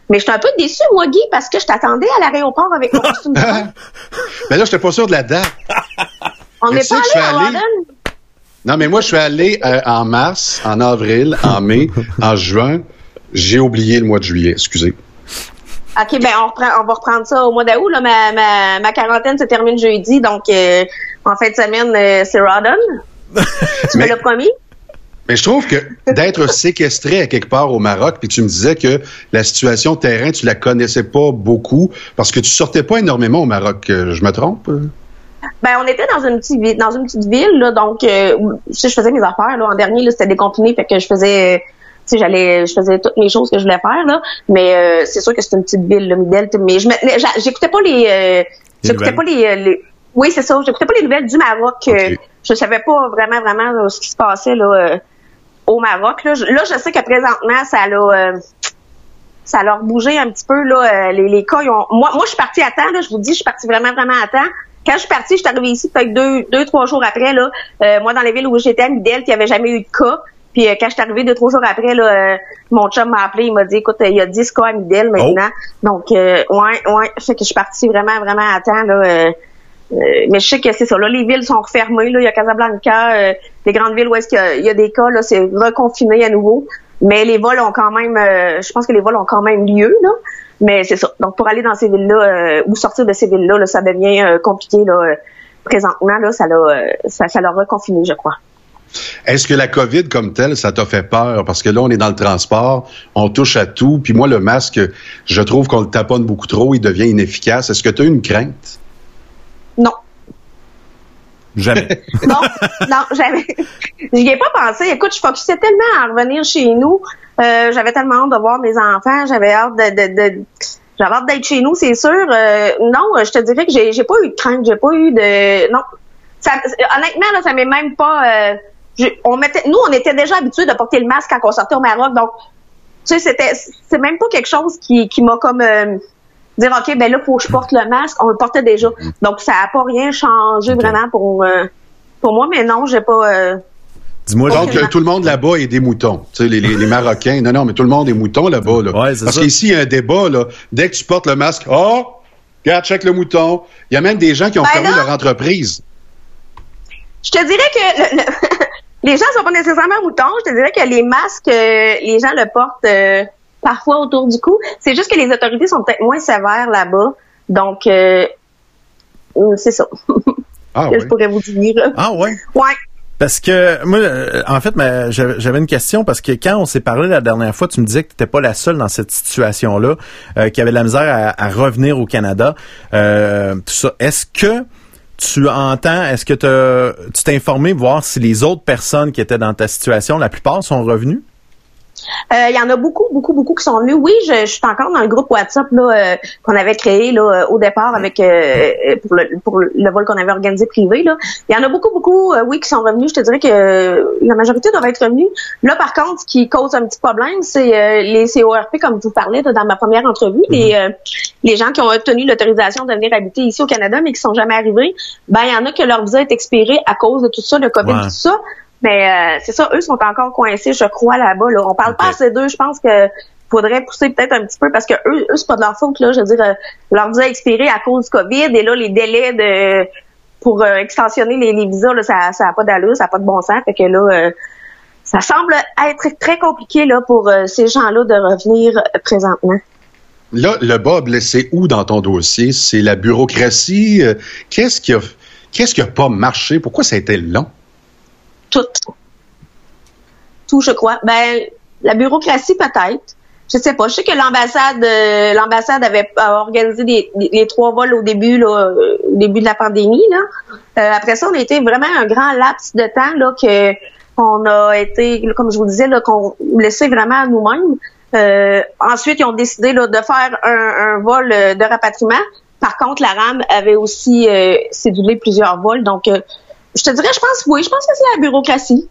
Mais je suis un peu déçue, moi, Guy, parce que je t'attendais à l'aéroport avec mon costume. ben là, j'étais pas sûr de la date. On n'est pas allé à London? Non, mais moi, je suis allé euh, en mars, en avril, en mai, en juin. J'ai oublié le mois de juillet, excusez. OK, ben on, reprend, on va reprendre ça au mois d'août. Là, ma, ma, ma, quarantaine se termine jeudi, donc euh, en fin de semaine, euh, c'est Rodden. tu me l'as promis? Mais je trouve que d'être séquestré à quelque part au Maroc, puis tu me disais que la situation terrain, tu la connaissais pas beaucoup parce que tu sortais pas énormément au Maroc. Euh, je me trompe? Ben, on était dans une petite ville, dans une petite ville, là, donc euh, je faisais mes affaires. Là, en dernier, c'était déconfiné, fait que je faisais, tu sais, j'allais, je faisais toutes mes choses que je voulais faire. Là, mais euh, c'est sûr que c'est une petite ville, là, Midel, mais je j'écoutais pas les, j'écoutais pas les, oui, c'est ça, j'écoutais pas les nouvelles du Maroc. je savais pas vraiment, vraiment ce qui se passait là au Maroc. Là, je, là, je sais que présentement, ça l'a euh, ça leur bougé un petit peu là. Euh, les, les cas, ils ont... moi, moi, je suis partie à temps. Là, je vous dis, je suis partie vraiment, vraiment à temps. Quand je suis partie, je suis arrivée ici peut-être deux, deux, trois jours après. Là, euh, moi, dans les villes où j'étais à Midel, il n'y avait jamais eu de cas. Puis quand je suis arrivée deux, trois jours après, là, mon chum m'a appelé, il m'a dit, écoute, il y a 10 cas à Midel maintenant. Oh. Donc, ouais, ouais, fait que je suis partie vraiment, vraiment à temps. Là, euh, mais je sais que c'est ça. Là, les villes sont refermées. Là, il y a Casablanca, euh, les grandes villes où est-ce qu'il y, a des cas, là, c'est reconfiné à nouveau. Mais les vols ont quand même, euh, je pense que les vols ont quand même lieu. Là. Mais c'est ça. Donc pour aller dans ces villes-là ou sortir de ces villes-là, là, ça devient compliqué là, présentement. Là, ça l'a, ça, ça l'a reconfiné, je crois. Est-ce que la COVID comme telle, ça t'a fait peur? Parce que là, on est dans le transport, on touche à tout. Puis moi, le masque, je trouve qu'on le taponne beaucoup trop, il devient inefficace. Est-ce que tu as une crainte? Non. Jamais. non, non, jamais. J'y ai pas pensé. Écoute, je focusais tellement à revenir chez nous. Euh, j'avais tellement hâte de voir mes enfants. J'avais hâte de, de, de j'avais hâte d'être chez nous, c'est sûr. Euh, non, je te dirais que j'ai, j'ai pas eu de crainte, j'ai pas eu de. Non. Ça, honnêtement, là, ça m'est même pas. Euh, on mettait, nous, on était déjà habitués de porter le masque quand on sortait au Maroc, donc tu sais, c'était, c'est même pas quelque chose qui, qui m'a comme euh, dire ok, ben là, faut que je porte le masque. On le portait déjà, donc ça a pas rien changé vraiment pour pour moi, mais non, j'ai pas. Dis-moi Donc, tout le monde là-bas est des moutons. Tu sais, les, les, Marocains. Non, non, mais tout le monde est mouton là-bas. Là. Ouais, Parce qu'ici, il y a un débat. Là. Dès que tu portes le masque, oh, regarde, check le mouton. Il y a même des gens qui ont ben fermé leur entreprise. Je te dirais que le, les gens sont pas nécessairement moutons. Je te dirais que les masques, euh, les gens le portent euh, parfois autour du cou. C'est juste que les autorités sont peut-être moins sévères là-bas. Donc, euh, c'est ça. Ah, que je pourrais vous dire. Ah ouais? Ouais. Parce que moi, euh, en fait, j'avais une question parce que quand on s'est parlé la dernière fois, tu me disais que tu n'étais pas la seule dans cette situation-là, euh, qui avait de la misère à, revenir au Canada. Euh, tout ça. Est-ce que tu entends, est-ce que tu t'es informé voir si les autres personnes qui étaient dans ta situation, la plupart sont revenues? Euh, il y en a beaucoup, beaucoup, beaucoup qui sont venus. Oui, je, je suis encore dans le groupe WhatsApp là euh, qu'on avait créé là au départ avec euh, pour, le, pour le vol qu'on avait organisé privé. Là, il y en a beaucoup, beaucoup, oui, qui sont revenus. Je te dirais que la majorité doivent être revenus. Là, par contre, ce qui cause un petit problème, c'est les CORP, comme je vous parlais dans ma première entrevue, les mm-hmm. les gens qui ont obtenu l'autorisation de venir habiter ici au Canada, mais qui sont jamais arrivés. Ben, il y en a que leur visa est expiré à cause de tout ça, le COVID, tout ça. Mais euh, c'est ça, eux sont encore coincés, je crois, là-bas. Là. On parle pas à ces deux. Je pense que faudrait pousser peut-être un petit peu parce que eux, eux c'est pas de leur faute. Là, je veux dire, euh, leur visa a expiré à cause du COVID et là, les délais de pour euh, extensionner les, visas, là, ça ça a pas d'allure, ça a pas de bon sens. Fait que là, ça semble être très compliqué là pour ces gens-là de revenir présentement. Là, le bas blessé où dans ton dossier? C'est la bureaucratie. Qu'est-ce qui a qu'est-ce qui a pas marché? Pourquoi ça a été long? Tout. Tout, je crois. Ben, la bureaucratie peut-être. Je sais pas. Je sais que l'ambassade, euh, l'ambassade avait organisé les trois vols au début, là, au début de la pandémie. Là. Euh, après ça, on a été vraiment un grand laps de temps là que on a été, comme je vous disais, là, qu'on laissait vraiment à nous-mêmes. Euh, ensuite, ils ont décidé là, de faire un, vol de rapatriement. Par contre, la RAM avait aussi cédulé plusieurs vols, donc je te dirais, je pense, oui, je pense que c'est la bureaucratie.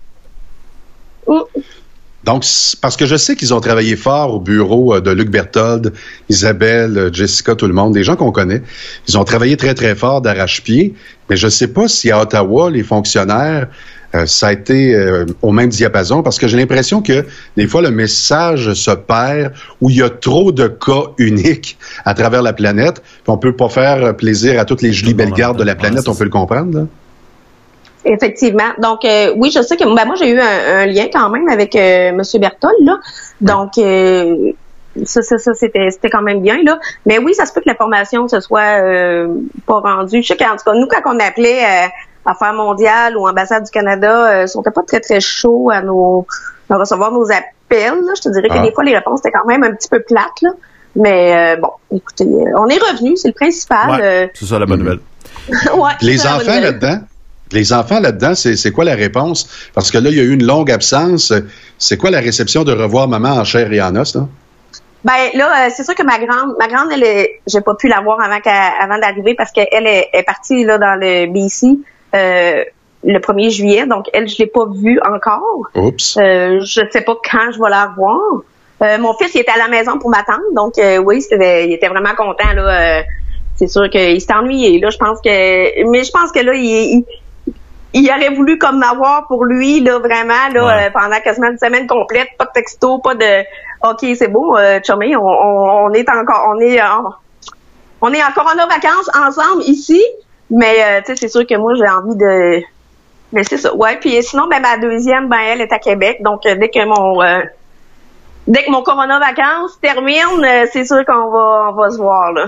Donc, parce que je sais qu'ils ont travaillé fort au bureau euh, de Luc Berthold, Isabelle, euh, Jessica, tout le monde, des gens qu'on connaît. Ils ont travaillé très, très fort d'arrache-pied, mais je ne sais pas si à Ottawa, les fonctionnaires, euh, ça a été au même diapason, parce que j'ai l'impression que des fois, le message se perd, où il y a trop de cas uniques à travers la planète, puis on peut pas faire plaisir à toutes les Julie Bellegarde de la planète, on peut le comprendre, là. Effectivement. Donc euh, oui, je sais que ben, moi j'ai eu un, lien quand même avec euh, Monsieur Bertol là. Donc euh, ça, ça, ça c'était c'était quand même bien là. Mais oui, ça se peut que l'information se soit euh, pas rendue. Je sais qu'en tout cas nous quand on appelait Affaires mondiales ou ambassade du Canada, ils sont pas très très chauds à nous à recevoir nos appels. Là. Je te dirais que ah. des fois les réponses étaient quand même un petit peu plates là. Mais bon, écoutez, on est revenu, c'est le principal. c'est ça la bonne nouvelle. ouais, les enfants là-dedans, les enfants là-dedans, c'est quoi la réponse? Parce que là, il y a eu une longue absence. C'est quoi la réception de revoir maman en chair et en os, là? Ben là, euh, c'est sûr que ma grande, ma grande, elle, j'ai pas pu la voir avant avant d'arriver parce qu'elle est, est, partie là dans le BC euh, le 1er juillet, donc elle, je l'ai pas vue encore. Oups. Euh, je sais pas quand je vais la revoir. Euh, mon fils, il était à la maison pour m'attendre, donc oui, il était vraiment content là. c'est sûr qu'il s'est ennuyé là. Je pense que, mais je pense que là, il, il aurait voulu comme m'avoir pour lui là vraiment là euh, pendant quasiment une semaine complète, pas de texto, pas de OK, c'est beau, euh, on, on, est encore on est en, on est encore en vacances ensemble ici, mais euh, tu sais c'est sûr que moi j'ai envie de mais c'est ça. Ouais, puis sinon ben ma deuxième ben elle est à Québec, donc euh, dès que mon dès que mon corona vacances termine, c'est sûr qu'on va on va se voir là.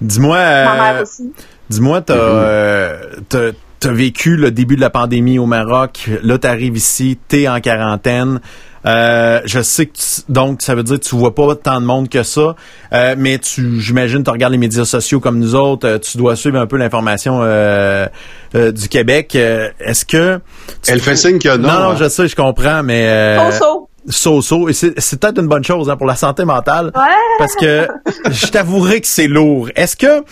Dis-moi Ma mère aussi. Dis-moi t'as tu as vécu le début de la pandémie au Maroc. Là, tu arrives ici, tu es en quarantaine. Euh, je sais que donc ça veut dire que tu vois pas tant de monde que ça, euh, mais tu j'imagine tu regardes les médias sociaux comme nous autres, euh, tu dois suivre un peu l'information du Québec. Est-ce que elle fait signe que non Non, non, hein? je sais, je comprends, mais so-so. Et c'est peut-être une bonne chose hein, pour la santé mentale. Parce que je t'avouerai que c'est lourd. Est-ce que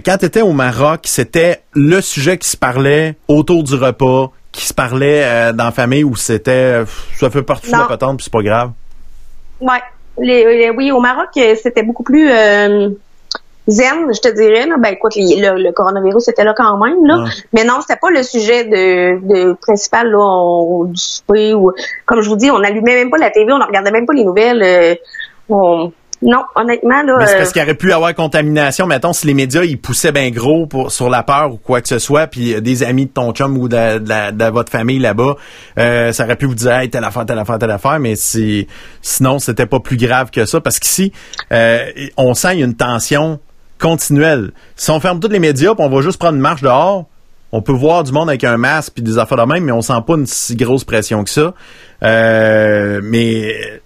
quand tu étais au Maroc, c'était le sujet qui se parlait autour du repas, qui se parlait euh, dans la famille où c'était ça fait partie de la patente puis c'est pas grave? Ouais. Les, oui, au Maroc, euh, c'était beaucoup plus euh, zen, je te dirais. Ben écoute, le, coronavirus était là quand même, là. Mais non, c'était pas le sujet de, de principal là, du souper ou comme je vous dis, on n'allumait même pas la TV, on ne regardait même pas les nouvelles. on, non, honnêtement, là. c'est parce euh, qu'il aurait pu avoir contamination. Mettons, si les médias, ils poussaient bien gros pour, sur la peur ou quoi que ce soit, puis des amis de ton chum ou de, de, votre famille là-bas, euh, ça aurait pu vous dire, hey, telle affaire, telle affaire, telle affaire, mais c'est, sinon, c'était pas plus grave que ça. Parce qu'ici, euh, on sent une tension continuelle. Si on ferme tous les médias, puis on va juste prendre une marche dehors, on peut voir du monde avec un masque puis des affaires de même, mais on sent pas une si grosse pression que ça. Euh, mais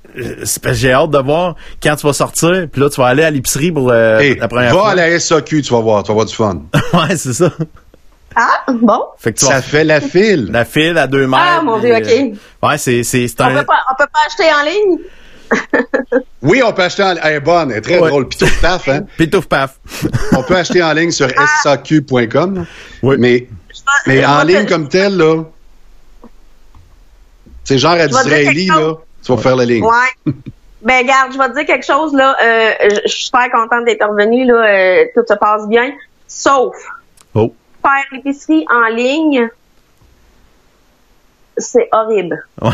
j'ai hâte de voir quand tu vas sortir, puis là, tu vas aller à l'épicerie pour euh, la première va fois. Va à la SAQ, tu vas voir, tu vas avoir du fun. ouais, c'est ça. Ah, bon. ça fait la file. La file à deux mètres. Ah, mon Dieu, OK. Euh, ouais, c'est, c'est, on un... Peut pas, on peut pas acheter en ligne? Oui, on peut acheter en ligne. Elle est bonne, elle est très drôle. Pitouf paf, hein? Pitouf paf. on peut acheter en ligne sur ah. saq.com. Oui. Mais, mais en ligne comme tel, là, c'est genre à Disraeli, là. Tu vas faire la ligne. Ouais. ben, garde, je vais te dire quelque chose, là. Euh, je suis super contente d'être revenue, là. Euh, tout se passe bien. Sauf. Oh. Faire l'épicerie en ligne, c'est horrible. Ouais.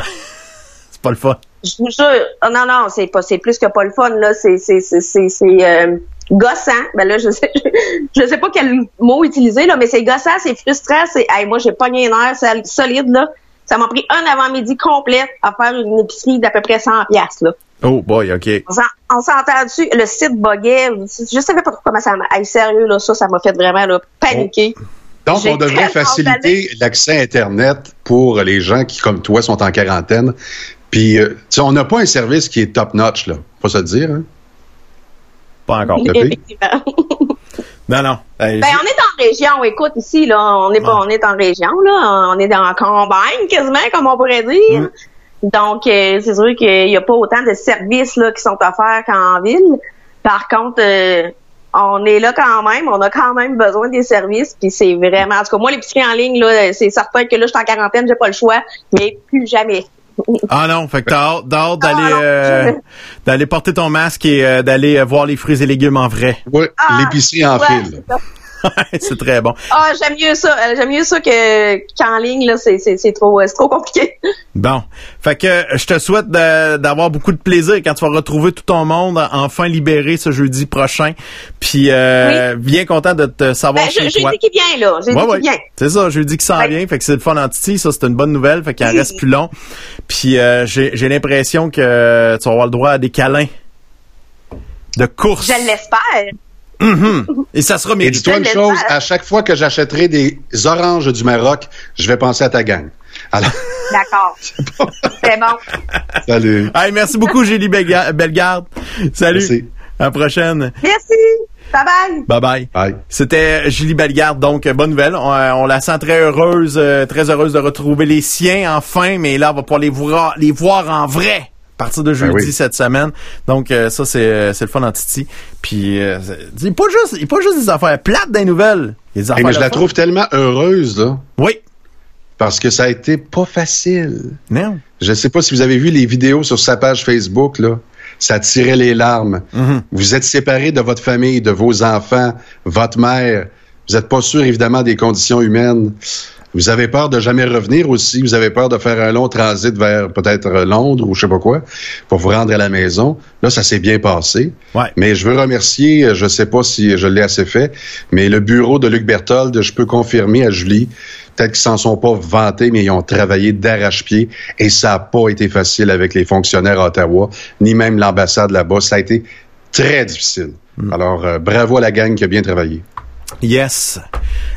c'est pas le fun. Je vous jure. Oh, non, non, c'est pas, c'est plus que pas le fun, là. C'est, c'est, c'est, c'est, c'est euh, gossant. Ben là, je sais, je sais pas quel mot utiliser, là, mais c'est gossant, c'est frustrant, c'est, hey, moi, j'ai pogné une heure, solide, là. Ça m'a pris un avant-midi complet à faire une épicerie d'à peu près 100 pièces là. Oh boy, OK. On s'entend dessus, le site buguait. Je savais pas comment ça m'a... sérieux, là, ça, ça m'a fait vraiment là, paniquer. Oh. Donc, on devrait faciliter l'accès Internet pour les gens qui, comme toi, sont en quarantaine. Puis, euh, on n'a pas un service qui est top-notch, là. Faut se dire, hein? Pas encore. Effectivement. Non, non. ben, on est en région, écoute, ici, là, on est pas, on est en région, là, on est dans la campagne, quasiment, comme on pourrait dire. Mm. Donc, euh, c'est sûr qu'il n'y a pas autant de services, là, qui sont offerts qu'en ville. Par contre, euh, on est là quand même, on a quand même besoin des services, puis c'est vraiment, en tout cas, moi, l'épicerie en ligne, là, c'est certain que là, je suis en quarantaine, j'ai pas le choix, mais plus jamais. Ah non, fait que t'as hâte, d'aller ah, euh, d'aller porter ton masque et euh, d'aller euh, voir les fruits et légumes en vrai. Oui, ah, l'épicerie en fil. c'est très bon. Ah, j'aime mieux ça. Euh, j'aime mieux ça que qu'en ligne là, c'est c'est trop euh, trop compliqué. Bon, fait que je te souhaite d'avoir beaucoup de plaisir quand tu vas retrouver tout ton monde enfin libéré ce jeudi prochain. Puis euh, bien content de te savoir ben, chez je, toi. Jeudi qui vient là, jeudi qui vient. C'est ça, jeudi qui s'en vient, fait que c'est le fun en titi, ça c'est une bonne nouvelle, fait qu'il en reste plus long. Puis j'ai j'ai l'impression que tu vas avoir le droit à des câlins de course. Je l'espère. Mhm. Et ça sera Et dis-toi une chose, à chaque fois que j'achèterai des oranges du Maroc, je vais penser à ta gang. D'accord. C'est bon. Salut. merci beaucoup, Julie Bellegarde. Salut. Merci. À la prochaine. Merci. Bye bye. Bye bye. bye. C'était Julie Bellegarde, donc bonne nouvelle. On, la sent très heureuse, euh, très heureuse de retrouver les siens enfin, mais là on va pouvoir les voir, les voir en vrai partir de ben jeudi cette semaine. Donc euh, ça c'est euh, c'est le fun en Titi. Puis euh, il pas juste il pas juste des affaires plates des nouvelles. mais je la trouve tellement heureuse là. Oui. Parce que ça a été pas facile. Non. Je sais pas si vous avez vu les vidéos sur sa page Facebook là. Ça tirait les larmes. Mm-hmm. Vous êtes séparés de votre famille, de vos enfants, votre mère. Vous n'êtes pas sûr évidemment des conditions humaines. Vous avez peur de jamais revenir aussi. Vous avez peur de faire un long transit vers peut-être Londres ou je sais pas quoi pour vous rendre à la maison. Là, ça s'est bien passé. Ouais. Mais je veux remercier, je sais pas si je l'ai assez fait, mais le bureau de Luc Berthold, je peux confirmer à Julie, peut-être qu'ils s'en sont pas vantés, mais ils ont travaillé d'arrache-pied et ça n'a pas été facile avec les fonctionnaires à Ottawa, ni même l'ambassade là-bas. Ça a été très difficile. Hmm. Alors, euh, bravo à la gang qui a bien travaillé. Yes.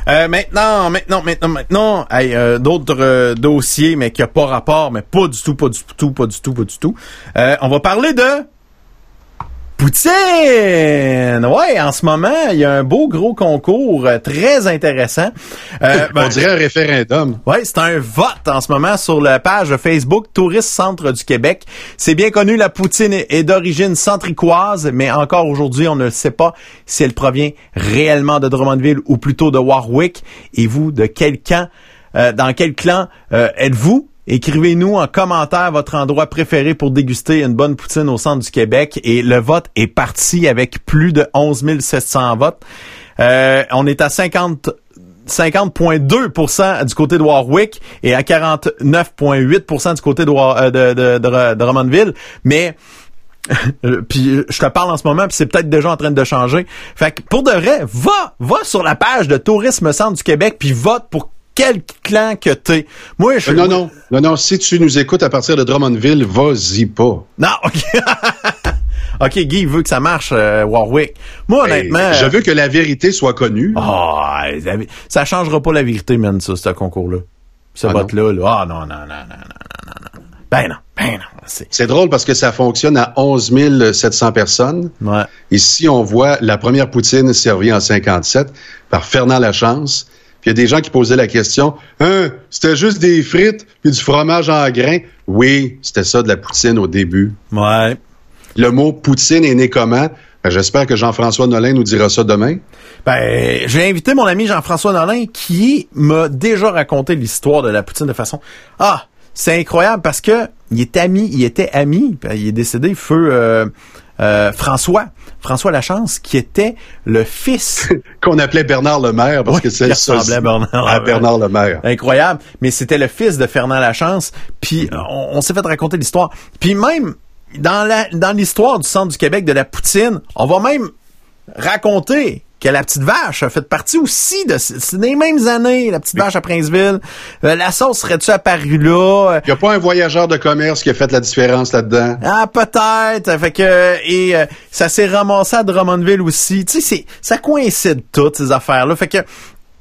Euh, maintenant, maintenant, maintenant, maintenant, hey, euh, d'autres euh, dossiers, mais qui a pas rapport, mais pas du tout, pas du tout, pas du tout, pas du tout. Euh, on va parler de Poutine! Ouais, en ce moment, il y a un beau gros concours euh, très intéressant. Euh, ben, On dirait un référendum. Ouais, c'est un vote en ce moment sur la page Facebook Tourisme Centre du Québec. C'est bien connu, la poutine est d'origine centricoise, mais encore aujourd'hui, on ne sait pas si elle provient réellement de Drummondville ou plutôt de Warwick. Et vous, de quel camp, euh, dans quel clan êtes-vous? Écrivez-nous en commentaire votre endroit préféré pour déguster une bonne poutine au centre du Québec. Et le vote est parti avec plus de 11 700 votes. Euh, on est à 50 50,2% du côté de Warwick et à 49,8% du côté de, euh, de, de, de, Drummondville. Mais puis je te parle en ce moment, puis c'est peut-être déjà en train de changer. Fait que pour de vrai, va, va sur la page de Tourisme Centre du Québec, puis vote pour quel clan que t'es. Moi, je... Non, non, non, non. Si tu nous écoutes à partir de Drummondville, vas-y pas. Non, OK. OK, Guy veut que ça marche, euh, Warwick. Moi, honnêtement... je veux que la vérité soit connue. Ah, ça changera pas la vérité, man, ça, ce concours-là. Ce ah vote-là. Là. Ah, non, non, non, non, non, non, non. Ben non, ben non. C'est drôle parce que ça fonctionne à 11 700 personnes. Ouais. Ici, on voit la première poutine servie en 57 par Fernand Lachance. Puis il y a des gens qui posaient la question, hein, c'était juste des frites puis du fromage en grains. Oui, c'était ça de la poutine au début. Ouais. Le mot poutine est né comment? Ben, j'espère que Jean-François Nolin nous dira ça demain. Ben, j'ai invité mon ami Jean-François Nolin qui m'a déjà raconté l'histoire de la poutine de façon ah c'est incroyable parce que il est ami, il était ami, ben, il est décédé feu euh, euh, François, François Lachance, qui était le fils qu'on appelait Bernard Lemaire parce que c'est ressemblait à Bernard, à Bernard Lemaire. Incroyable, mais c'était le fils de Fernand Lachance. Puis on, on s'est fait raconter l'histoire. Puis même dans la dans l'histoire du centre du Québec de la poutine, on va même raconter que la petite vache a fait partie aussi de c'est des mêmes années, la petite vache à Princeville. Euh, la sauce serait-tu apparue là? Il n'y a pas un voyageur de commerce qui a fait la différence là-dedans? Ah, peut-être. Fait que, et euh, ça s'est ramassé à Drummondville aussi. Tu sais, ça coïncide toutes ces affaires-là. Fait que,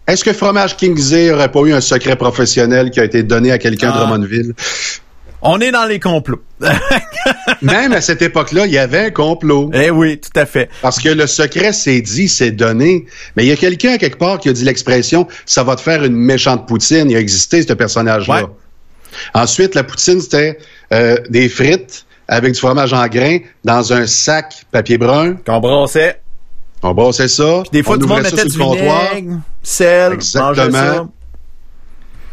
est-ce que Fromage Kingsley aurait pas eu un secret professionnel qui a été donné à quelqu'un de ah. Drummondville? On est dans les complots. Même à cette époque-là, il y avait un complot. Eh oui, tout à fait. Parce que le secret, c'est dit, c'est donné. Mais il y a quelqu'un quelque part qui a dit l'expression « ça va te faire une méchante poutine ». Il a existé, ce personnage-là. Ensuite, la poutine, c'était euh, des frites avec du fromage en grains dans un sac papier brun. Qu'on brassait. On brassait ça. Puis des fois, tout le monde mettait du vinaigre, sel, Exactement. Ça.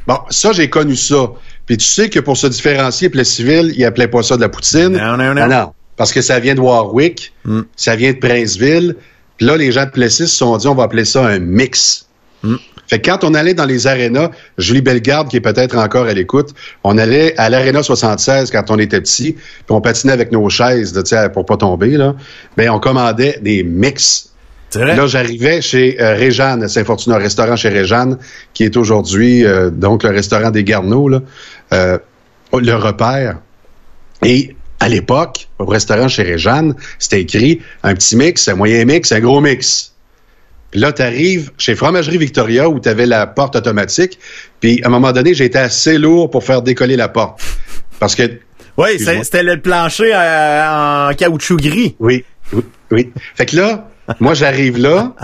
Bon, ça, j'ai connu ça. Puis tu sais que pour se différencier, puis le civil, il appelait pas ça de la poutine. Non, non, non. Ah, non. Parce que ça vient de Warwick, mm. ça vient de Princeville. Puis là, les gens de Plessis se sont dit, on va appeler ça un mix. Mm. Fait que quand on allait dans les arénas, Julie Bellegarde, qui est peut-être encore à l'écoute, on allait à l'aréna 76 quand on était petit, puis on patinait avec nos chaises là, pour pas tomber. Là. Ben, on commandait des mix. Là, j'arrivais chez euh, Réjeanne, Saint-Fortuna, restaurant chez Réjeanne, qui est aujourd'hui euh, donc le restaurant des Garneaux, là, euh, le repère. Et à l'époque, au restaurant chez Réjeanne, c'était écrit un petit mix, un moyen mix, un gros mix. Puis là, tu arrives chez Fromagerie Victoria où tu avais la porte automatique. Puis à un moment donné, j'ai été assez lourd pour faire décoller la porte. Parce que. Oui, c'était le plancher en caoutchouc gris. Oui, oui, oui. Fait que là, moi, j'arrive là,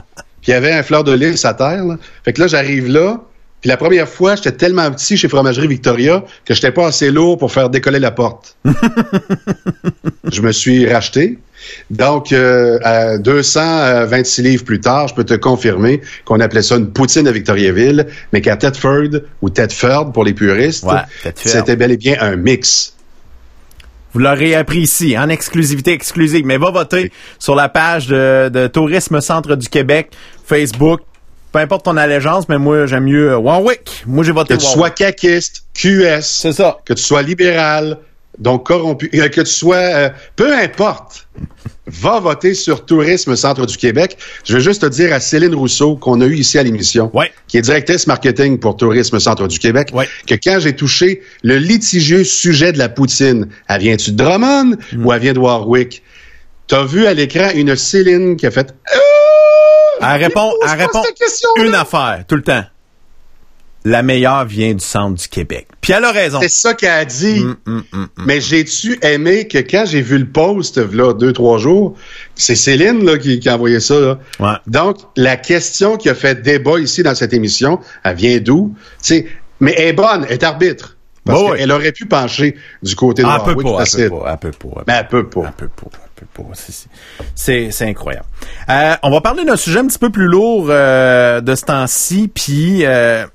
puis il y avait un fleur de lys à terre. Là. Fait que là, j'arrive là, puis la première fois, j'étais tellement petit chez Fromagerie Victoria que j'étais pas assez lourd pour faire décoller la porte. je me suis racheté. Donc, euh, à 226 livres plus tard, je peux te confirmer qu'on appelait ça une poutine à Victoriaville, mais qu'à Tedford, ou Tedford pour les puristes, c'était bel et bien un mix. Vous l'aurez appris ici, en exclusivité exclusive. Mais va voter sur la page de, Tourisme Centre du Québec, Facebook. Peu importe ton allégeance, mais moi, j'aime mieux euh, Warwick. Moi, j'ai voté Que tu sois caquiste, QS. C'est ça. Que tu sois libéral, donc corrompu, euh, que tu sois, euh, peu importe, va voter sur Tourisme Centre du Québec. Je veux juste te dire à Céline Rousseau qu'on a eu ici à l'émission, qui est directrice marketing pour Tourisme Centre du Québec, que quand j'ai touché le litigieux sujet de la poutine, elle vient-tu de Drummond mm. ou elle vient de Warwick? T'as vu à l'écran une Céline qui a fait Elle répond, elle répond une affaire, tout le temps. La meilleure vient du centre du Québec. Puis elle a raison. C'est ça qu'elle a dit. Hum, hum, hum. Mais j'ai-tu aimé que quand j'ai vu le post, là, deux, trois jours, c'est Céline là, qui, qui a envoyé ça. Là. Ouais. Donc, la question qui a fait débat ici dans cette émission, elle vient d'où? Mais elle est bonne, elle est arbitre. Parce Bah ouais. qu'elle aurait pu pencher du côté de Ah, Warwick pas, facile. peut pas, elle peut pas. Mais elle peut pas. Peut pas, c'est incroyable. Euh, on va parler d'un sujet un petit peu plus lourd euh, de ce temps-ci, puis euh,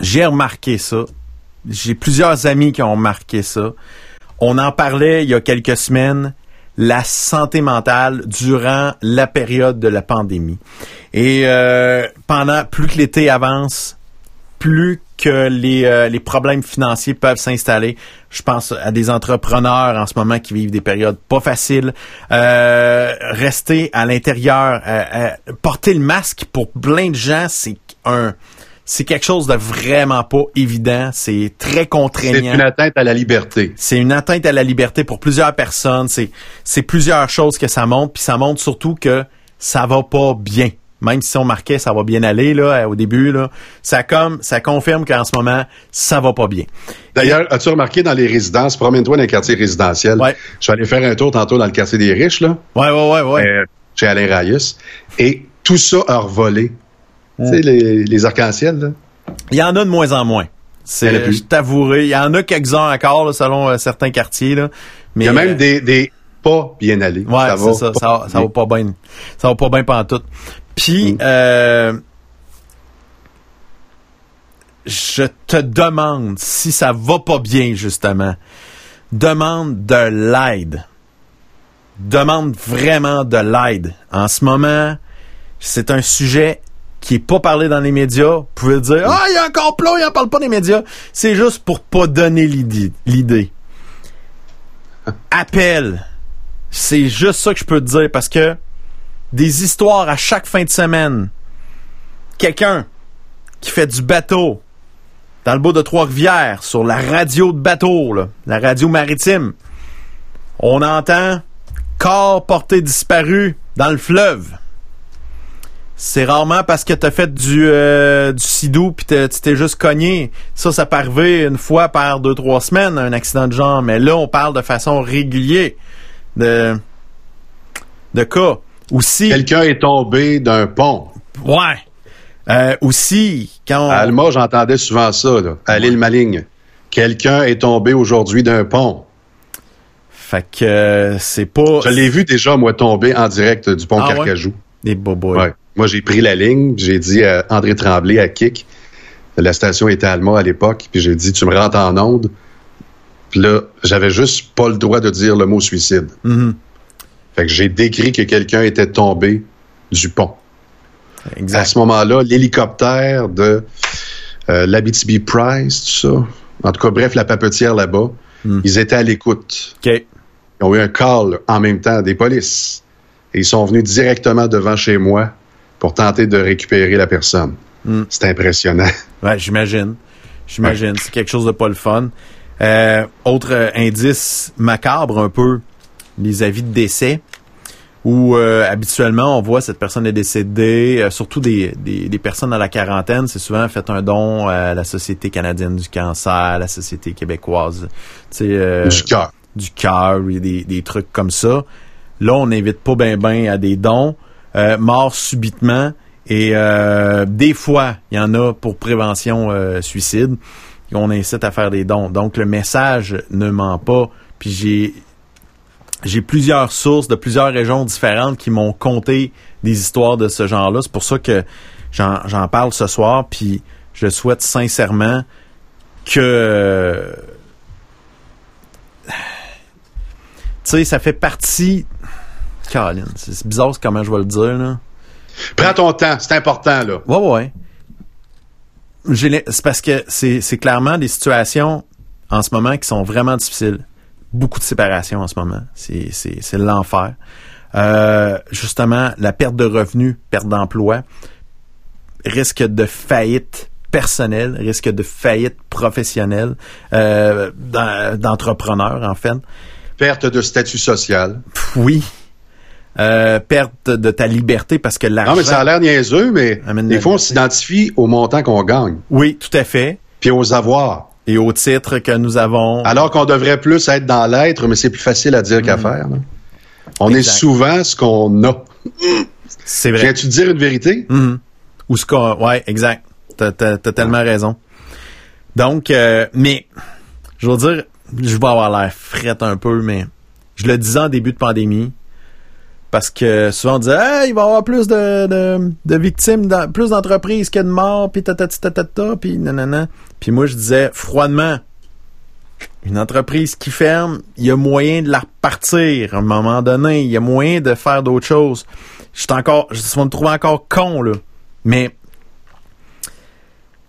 j'ai remarqué ça. J'ai plusieurs amis qui ont remarqué ça. On en parlait il y a quelques semaines, la santé mentale durant la période de la pandémie. Et euh, pendant plus que l'été avance, plus que les, euh, les problèmes financiers peuvent s'installer. Je pense à des entrepreneurs en ce moment qui vivent des périodes pas faciles. Euh, rester à l'intérieur, euh, euh, porter le masque pour plein de gens, c'est un c'est quelque chose de vraiment pas évident. C'est très C'est contraignant. une atteinte à la liberté. C'est une atteinte à la liberté pour plusieurs personnes. C'est, c'est plusieurs choses que ça montre, puis ça montre surtout que ça va pas bien. Même si on marquait ça va bien aller là au début là, ça comme ça confirme qu'en ce moment ça va pas bien. D'ailleurs, as-tu remarqué dans les résidences, promène-toi dans les quartiers résidentiels. Ouais. Je suis allé faire un tour tantôt dans le quartier des riches, là, Ouais ouais ouais ouais. euh, chez Alain Rayus, et tout ça a revolé. Tu sais, les, les arcs-en-ciel, là. Il y en a de moins en moins. C'est, plus. je t'avouerai, il y en a quelques-uns encore là, selon euh, certains quartiers là. Mais Il y a même euh, des, des pas bien allés. Ouais, ça c'est va ça, pas ça, va- ça va pas bien. Ça va pas bien pantoute. Puis, Mm. euh, je te demande si ça va pas bien, justement. Demande de l'aide. Demande vraiment de l'aide. En ce moment, c'est un sujet qui est pas parlé dans les médias. Vous pouvez dire, ah, il y a un complot, il en parle pas dans les médias. C'est juste pour pas donner l'idée. Appelle. C'est juste ça que je peux te dire parce que des histoires à chaque fin de semaine. Quelqu'un qui fait du bateau dans le bas de Trois-Rivières sur la radio de bateau, là, la radio maritime. On entend corps porté disparu dans le fleuve. C'est rarement parce que t'as fait du, euh, du sidou puis tu t'es juste cogné. Ça, ça peut arriver une fois par deux, trois semaines, un accident de genre. Mais là, on parle de façon régulière de, de cas. Aussi, Quelqu'un est tombé d'un pont. ouais. Euh, aussi, quand on- À Alma, j'entendais souvent ça, là, à l'île Maligne. Quelqu'un est tombé aujourd'hui d'un pont. Fait que euh, c'est pas Je l'ai vu déjà, moi, tomber en direct du pont Ah ouais? Carcajou. des bobos. Ouais. Moi, j'ai pris la ligne, puis j'ai dit à André Tremblay, à Kik, la station était à Alma à l'époque, puis j'ai dit, tu me rentres en onde. Puis là, j'avais juste pas le droit de dire le mot suicide. Mhm. Fait que j'ai décrit que quelqu'un était tombé du pont. À Exact. ce moment-là, l'hélicoptère de euh, l'Abitibi Price, tout ça, en tout cas, bref, la papetière là-bas, Mm. ils étaient à l'écoute. OK. Ils ont eu un call en même temps des polices. Et ils sont venus directement devant chez moi pour tenter de récupérer la personne. Mm. C'est impressionnant. Ouais, j'imagine. J'imagine. C'est quelque chose de pas le fun. Euh, autre euh, indice macabre un peu, les avis de décès, où euh, habituellement on voit cette personne est décédée, euh, surtout des, des, des personnes dans la quarantaine, c'est souvent fait un don à la Société canadienne du cancer, à la Société québécoise, tu sais, euh, du cœur. du cœur des, des trucs comme ça. Là, on n'invite pas ben ben à des dons. Euh, mort subitement. Et euh, des fois, il y en a pour prévention euh, suicide. Et on incite à faire des dons. Donc, le message ne ment pas. Puis j'ai j'ai plusieurs sources de plusieurs régions différentes qui m'ont conté des histoires de ce genre-là. C'est pour ça que j'en j'en parle ce soir. Puis je souhaite sincèrement que tu sais, ça fait partie. Caroline, c'est bizarre comment je vais le dire, là. Prends ton temps, c'est important, là. Ouais, ouais. C'est parce que c'est clairement des situations en ce moment qui sont vraiment difficiles. Beaucoup de séparation en ce moment. C'est l'enfer. Euh, justement, la perte de revenus, perte d'emploi, risque de faillite personnelle, risque de faillite professionnelle, euh, d'en- d'entrepreneur, en fait. Perte de statut social. Oui. Euh, perte de ta liberté parce que l'argent... Non, mais ça a l'air niaiseux, mais des fois, on s'identifie au montant qu'on gagne. Oui, tout à fait. Puis aux avoirs. Et aux titres que nous avons. Alors qu'on devrait plus être dans l'être, mais c'est plus facile à dire qu'à Mm. faire. là. On est souvent ce qu'on a. C'est vrai. Viens-tu te dire une vérité? Mhm. Ou ce qu'on... Ouais, exact. T'as, t'as tellement raison. Donc, euh, mais, je veux dire, je vais avoir l'air frette un peu, mais je le disais en début de pandémie, parce que souvent on disait, hey, il va y avoir plus de, de, de victimes, plus d'entreprises que de morts, puis tatati tatata, puis nanana. Puis moi, je disais froidement, une entreprise qui ferme, il y a moyen de la repartir à un moment donné. Il y a moyen de faire d'autres choses. Je suis encore, je me trouver encore con, là. Mais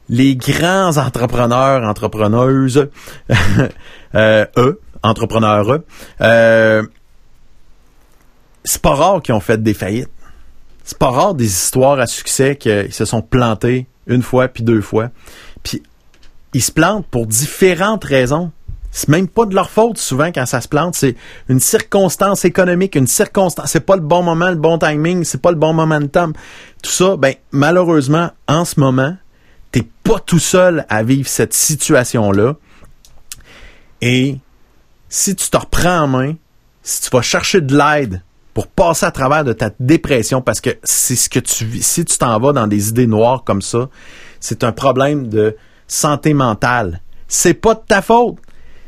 les grands entrepreneurs, entrepreneuses, euh, eux, entrepreneurs, eux, euh, c'est pas rare qu'ils ont fait des faillites. C'est pas rare des histoires à succès qu'ils se sont plantés une fois puis deux fois. Puis ils se plantent pour différentes raisons. C'est même pas de leur faute souvent quand ça se plante, c'est une circonstance économique, une circonstance, c'est pas le bon moment, le bon timing, c'est pas le bon momentum. Tout ça, ben malheureusement en ce moment, t'es pas tout seul à vivre cette situation-là. Et si tu te reprends en main, si tu vas chercher de l'aide pour passer à travers de ta dépression, parce que c'est ce que tu vis, si tu t'en vas dans des idées noires comme ça, c'est un problème de santé mentale. C'est pas de ta faute.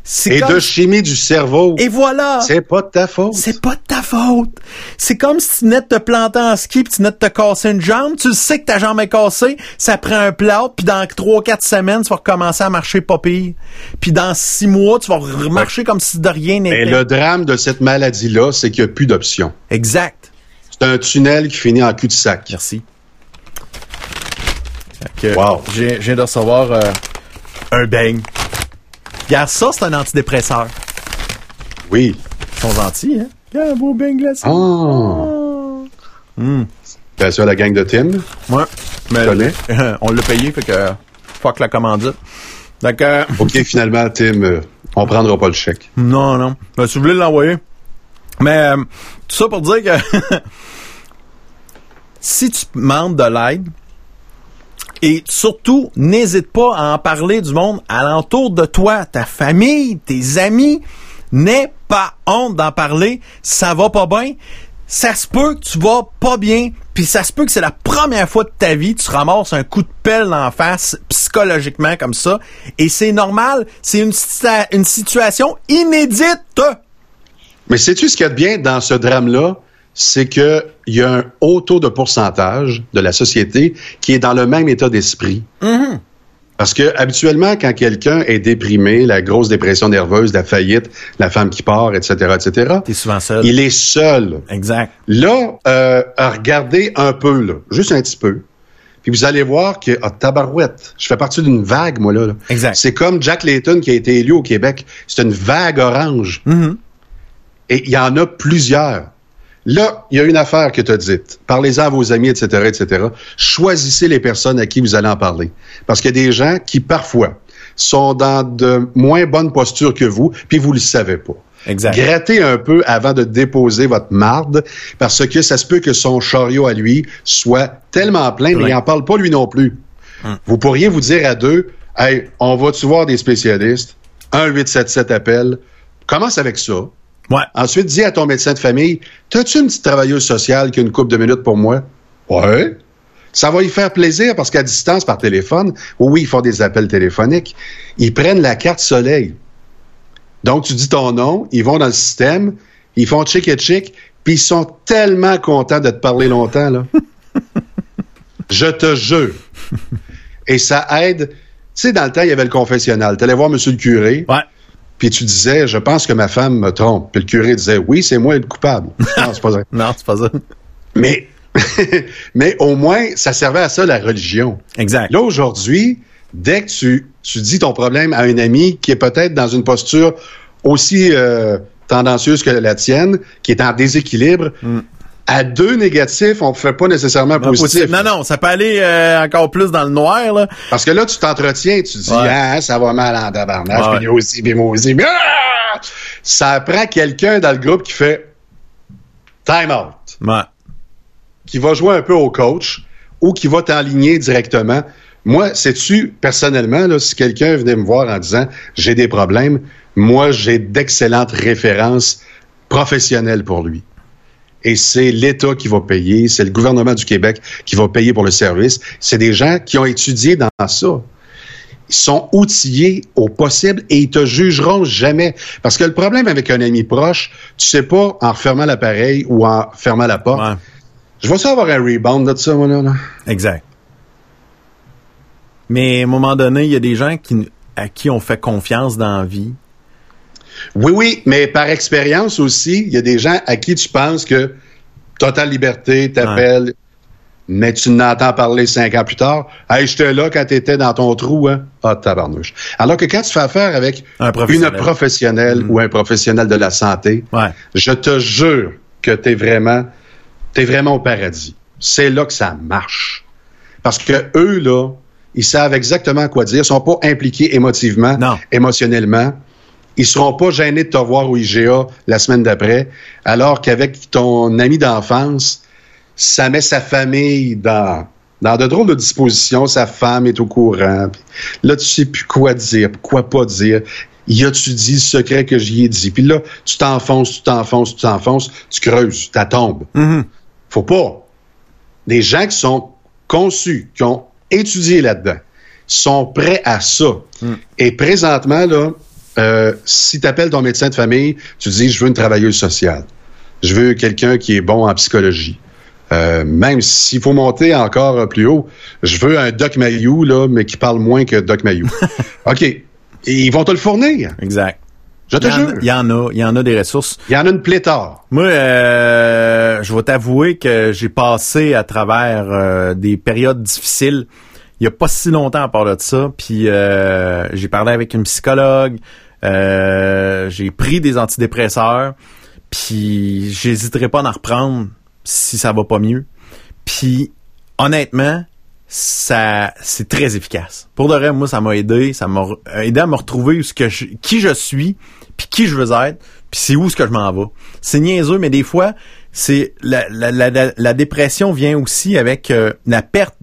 C'est Et comme- de chimie du cerveau. Et voilà! C'est pas de ta faute. C'est pas de ta faute. C'est comme si tu venais de te planter en ski puis tu venais de te casser une jambe. Tu le sais que ta jambe est cassée, ça prend un plâtre puis dans trois quatre semaines, tu vas recommencer à marcher pas pire. Puis dans six mois, tu vas remarcher comme si de rien Et n'était. le drame de cette maladie-là, c'est qu'il n'y a plus d'options. Exact. C'est un tunnel qui finit en cul-de-sac. Merci. Fait que, Wow. J'ai, j'ai de recevoir euh, un beigne. Regarde, ça, c'est un antidépresseur. Oui. Ils sont gentils, hein? Regarde, un beau beigne glacé. Oh. Hmm. Bien sûr, la gang de Tim. Ouais. Mais connais. on l'a payé, fait que fuck la commandite. Donc, euh, OK, finalement, Tim, euh, on prendra pas le chèque. non, non. Ben, si vous voulez l'envoyer. Mais euh, tout ça pour dire que si tu demandes de l'aide, et surtout, n'hésite pas à en parler du monde alentour de toi, ta famille, tes amis. N'aie pas honte d'en parler. Ça va pas bien. Ça se peut que tu vas pas bien. Puis ça se peut que c'est la première fois de ta vie que tu ramasses un coup de pelle en face psychologiquement comme ça. Et c'est normal. C'est une, une situation inédite. Mais sais-tu ce qu'il y a de bien dans ce drame-là? C'est qu'il y a un haut taux de pourcentage de la société qui est dans le même état d'esprit. Parce que habituellement, quand quelqu'un est déprimé, la grosse dépression nerveuse, la faillite, la femme qui part, etc., etc., T'es souvent seul. il est seul. Exact. Là, euh, regardez un peu, là, juste un petit peu. Puis vous allez voir que, ah, tabarouette, je fais partie d'une vague, moi, là. là. Exact. C'est comme Jack Layton qui a été élu au Québec. C'est une vague orange. Mhm. Et il y en a plusieurs. Là, il y a une affaire que tu as dite. Parlez-en à vos amis, etc., etc. Choisissez les personnes à qui vous allez en parler. Parce qu'il y a des gens qui, parfois, sont dans de moins bonnes postures que vous, puis vous le savez pas. Exact. Grattez un peu avant de déposer votre marde, parce que ça se peut que son chariot à lui soit tellement plein, mais il n'en parle pas lui non plus. Vous pourriez vous dire à deux, hey, on va-tu voir des spécialistes? 1-877 appel. Commence avec ça. Ouais. Ensuite, dis à ton médecin de famille, t'as-tu une petite travailleuse sociale qui a une couple de minutes pour moi? Ouais. Ça va y faire plaisir parce qu'à distance, par téléphone, oui, ils font des appels téléphoniques, ils prennent la carte soleil. Donc, tu dis ton nom, ils vont dans le système, ils font chic et chic, puis ils sont tellement contents de te parler longtemps, là. Je te jure. Et ça aide. Tu sais, dans le temps, il y avait le confessionnal. Tu allais voir monsieur le curé, Ouais. Puis tu disais, je pense que ma femme me trompe. Puis le curé disait, oui, c'est moi le coupable. non, c'est pas vrai. Non, c'est pas ça. Mais, mais au moins, ça servait à ça, la religion. Exact. Là, aujourd'hui, dès que tu, tu dis ton problème à un ami qui est peut-être dans une posture aussi euh, tendancieuse que la tienne, qui est en déséquilibre, à deux négatifs, on ne fait pas nécessairement Non, positif. positif. Non, non, ça peut aller euh, encore plus dans le noir, là. Parce que là, tu t'entretiens, tu dis, Ouais. ah, ça va mal en tabarnage, Ouais. puis aussi, puis moi aussi. mais ah! Ça prend quelqu'un dans le groupe qui fait time out. qui va jouer un peu au coach ou qui va t'enligner directement. Moi, sais-tu, personnellement, là, si quelqu'un venait me voir en disant j'ai des problèmes, moi, j'ai d'excellentes références professionnelles pour lui. Et c'est l'État qui va payer, c'est le gouvernement du Québec qui va payer pour le service. C'est des gens qui ont étudié dans ça. Ils sont outillés au possible et ils te jugeront jamais. Parce que le problème avec un ami proche, tu sais pas en refermant l'appareil ou en fermant la porte. Je vais ça avoir un rebound de ça, moi, là. Exact. Mais à un moment donné, il y a des gens qui, à qui on fait confiance dans la vie. Oui, oui, mais par expérience aussi, il y a des gens à qui tu penses que totale liberté, t'appelles, mais tu n'entends parler cinq ans plus tard. Hey, j'étais là quand t'étais dans ton trou, hein? Ah, tabarnouche. Alors que quand tu fais affaire avec une professionnelle mm. ou un professionnel de la santé, je te jure que t'es vraiment, t'es vraiment au paradis. C'est là que ça marche. Parce que eux, là, ils savent exactement quoi dire. Ils sont pas impliqués émotivement, émotionnellement. Ils seront pas gênés de te voir au IGA la semaine d'après, alors qu'avec ton ami d'enfance, ça met sa famille dans, dans de drôles de dispositions. Sa femme est au courant. là, tu sais plus quoi dire, quoi pas dire. Y a-tu dit le secret que j'y ai dit? Puis là, tu t'enfonces, tu t'enfonces, tu t'enfonces, tu creuses, ta tombe. Mm-hmm. Faut pas. Des gens qui sont conçus, qui ont étudié là-dedans, sont prêts à ça. Mm. Et présentement, là, euh, si tu appelles ton médecin de famille, tu dis, je veux une travailleuse sociale. Je veux quelqu'un qui est bon en psychologie. Euh, même s'il faut monter encore plus haut, je veux un Doc Mayou, là, mais qui parle moins que Doc Mayou. OK. ils vont te le fournir. Exact. Je te jure. Il y en a, il y en a des ressources. Il y en a une pléthore. Moi, euh, je vais t'avouer que j'ai passé à travers euh, des périodes difficiles. Il y a pas si longtemps à part de ça. Puis euh, j'ai parlé avec une psychologue. J'ai pris des antidépresseurs. Puis j'hésiterai pas à en reprendre si ça va pas mieux. Puis honnêtement, ça c'est très efficace. Pour de vrai, moi ça m'a aidé, ça m'a aidé à me retrouver ce que je, qui je suis, puis qui je veux être, puis c'est où ce que je m'en vais. C'est niaiseux, mais des fois, c'est la, la, la, la dépression vient aussi avec euh, la perte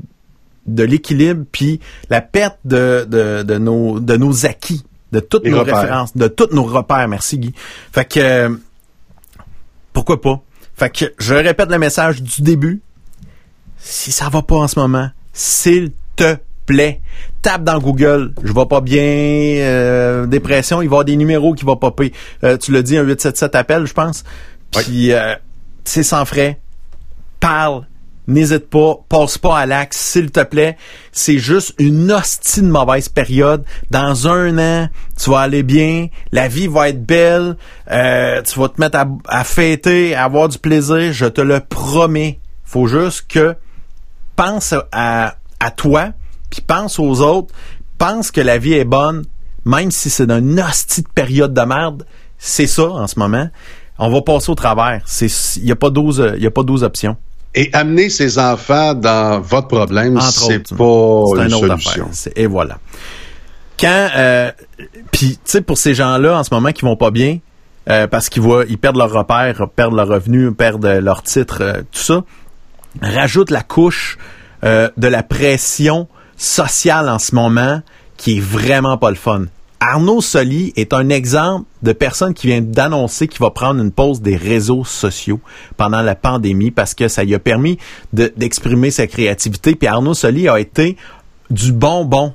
de l'équilibre, puis la perte de, de, de, nos, de nos acquis, de toutes nos références, de tous nos repères. Merci Guy. Fait que pourquoi pas? Fait que je répète le message du début. Si ça va pas en ce moment, s'il te plaît, tape dans Google, je vais pas bien, euh, dépression, il va y avoir des numéros qui vont popper. Euh, tu le dis, un 877 appel, je pense. Puis, euh, c'est sans frais. Parle. N'hésite pas, passe pas à l'axe, s'il te plaît. C'est juste une hostie de mauvaise période. Dans un an, tu vas aller bien, la vie va être belle, tu vas te mettre à, à fêter, à avoir du plaisir, je te le promets. Faut juste que pense à, à toi, puis pense aux autres, pense que la vie est bonne, même si c'est une hostie de période de merde, c'est ça en ce moment. On va passer au travers. Il n'y a pas 12, il y a pas 12 options. Et amener ses enfants dans votre problème, c'est pas une solution. Et voilà. Quand, euh, puis tu sais, pour ces gens-là en ce moment qui vont pas bien, euh, parce qu'ils voient, ils perdent leur repère, perdent leur revenu, perdent leur titre, euh, tout ça, rajoute la couche euh, de la pression sociale en ce moment qui est vraiment pas le fun. Arnaud Soli est un exemple de personne qui vient d'annoncer qu'il va prendre une pause des réseaux sociaux pendant la pandémie parce que ça lui a permis d'exprimer sa créativité. Puis Arnaud Soli a été du bonbon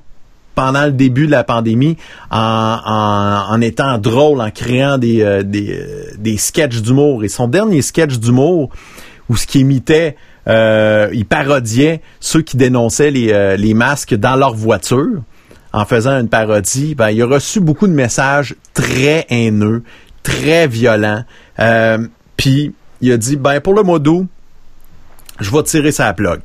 pendant le début de la pandémie en, étant drôle, en créant des, euh, euh, des sketchs d'humour. Et son dernier sketch d'humour, où ce qui imitait euh, il parodiait ceux qui dénonçaient les masques dans leur voiture en faisant une parodie. Ben, il a reçu beaucoup de messages très haineux, très violents. Euh, Puis il a dit, ben pour le mois d'août, je vais tirer sa plug.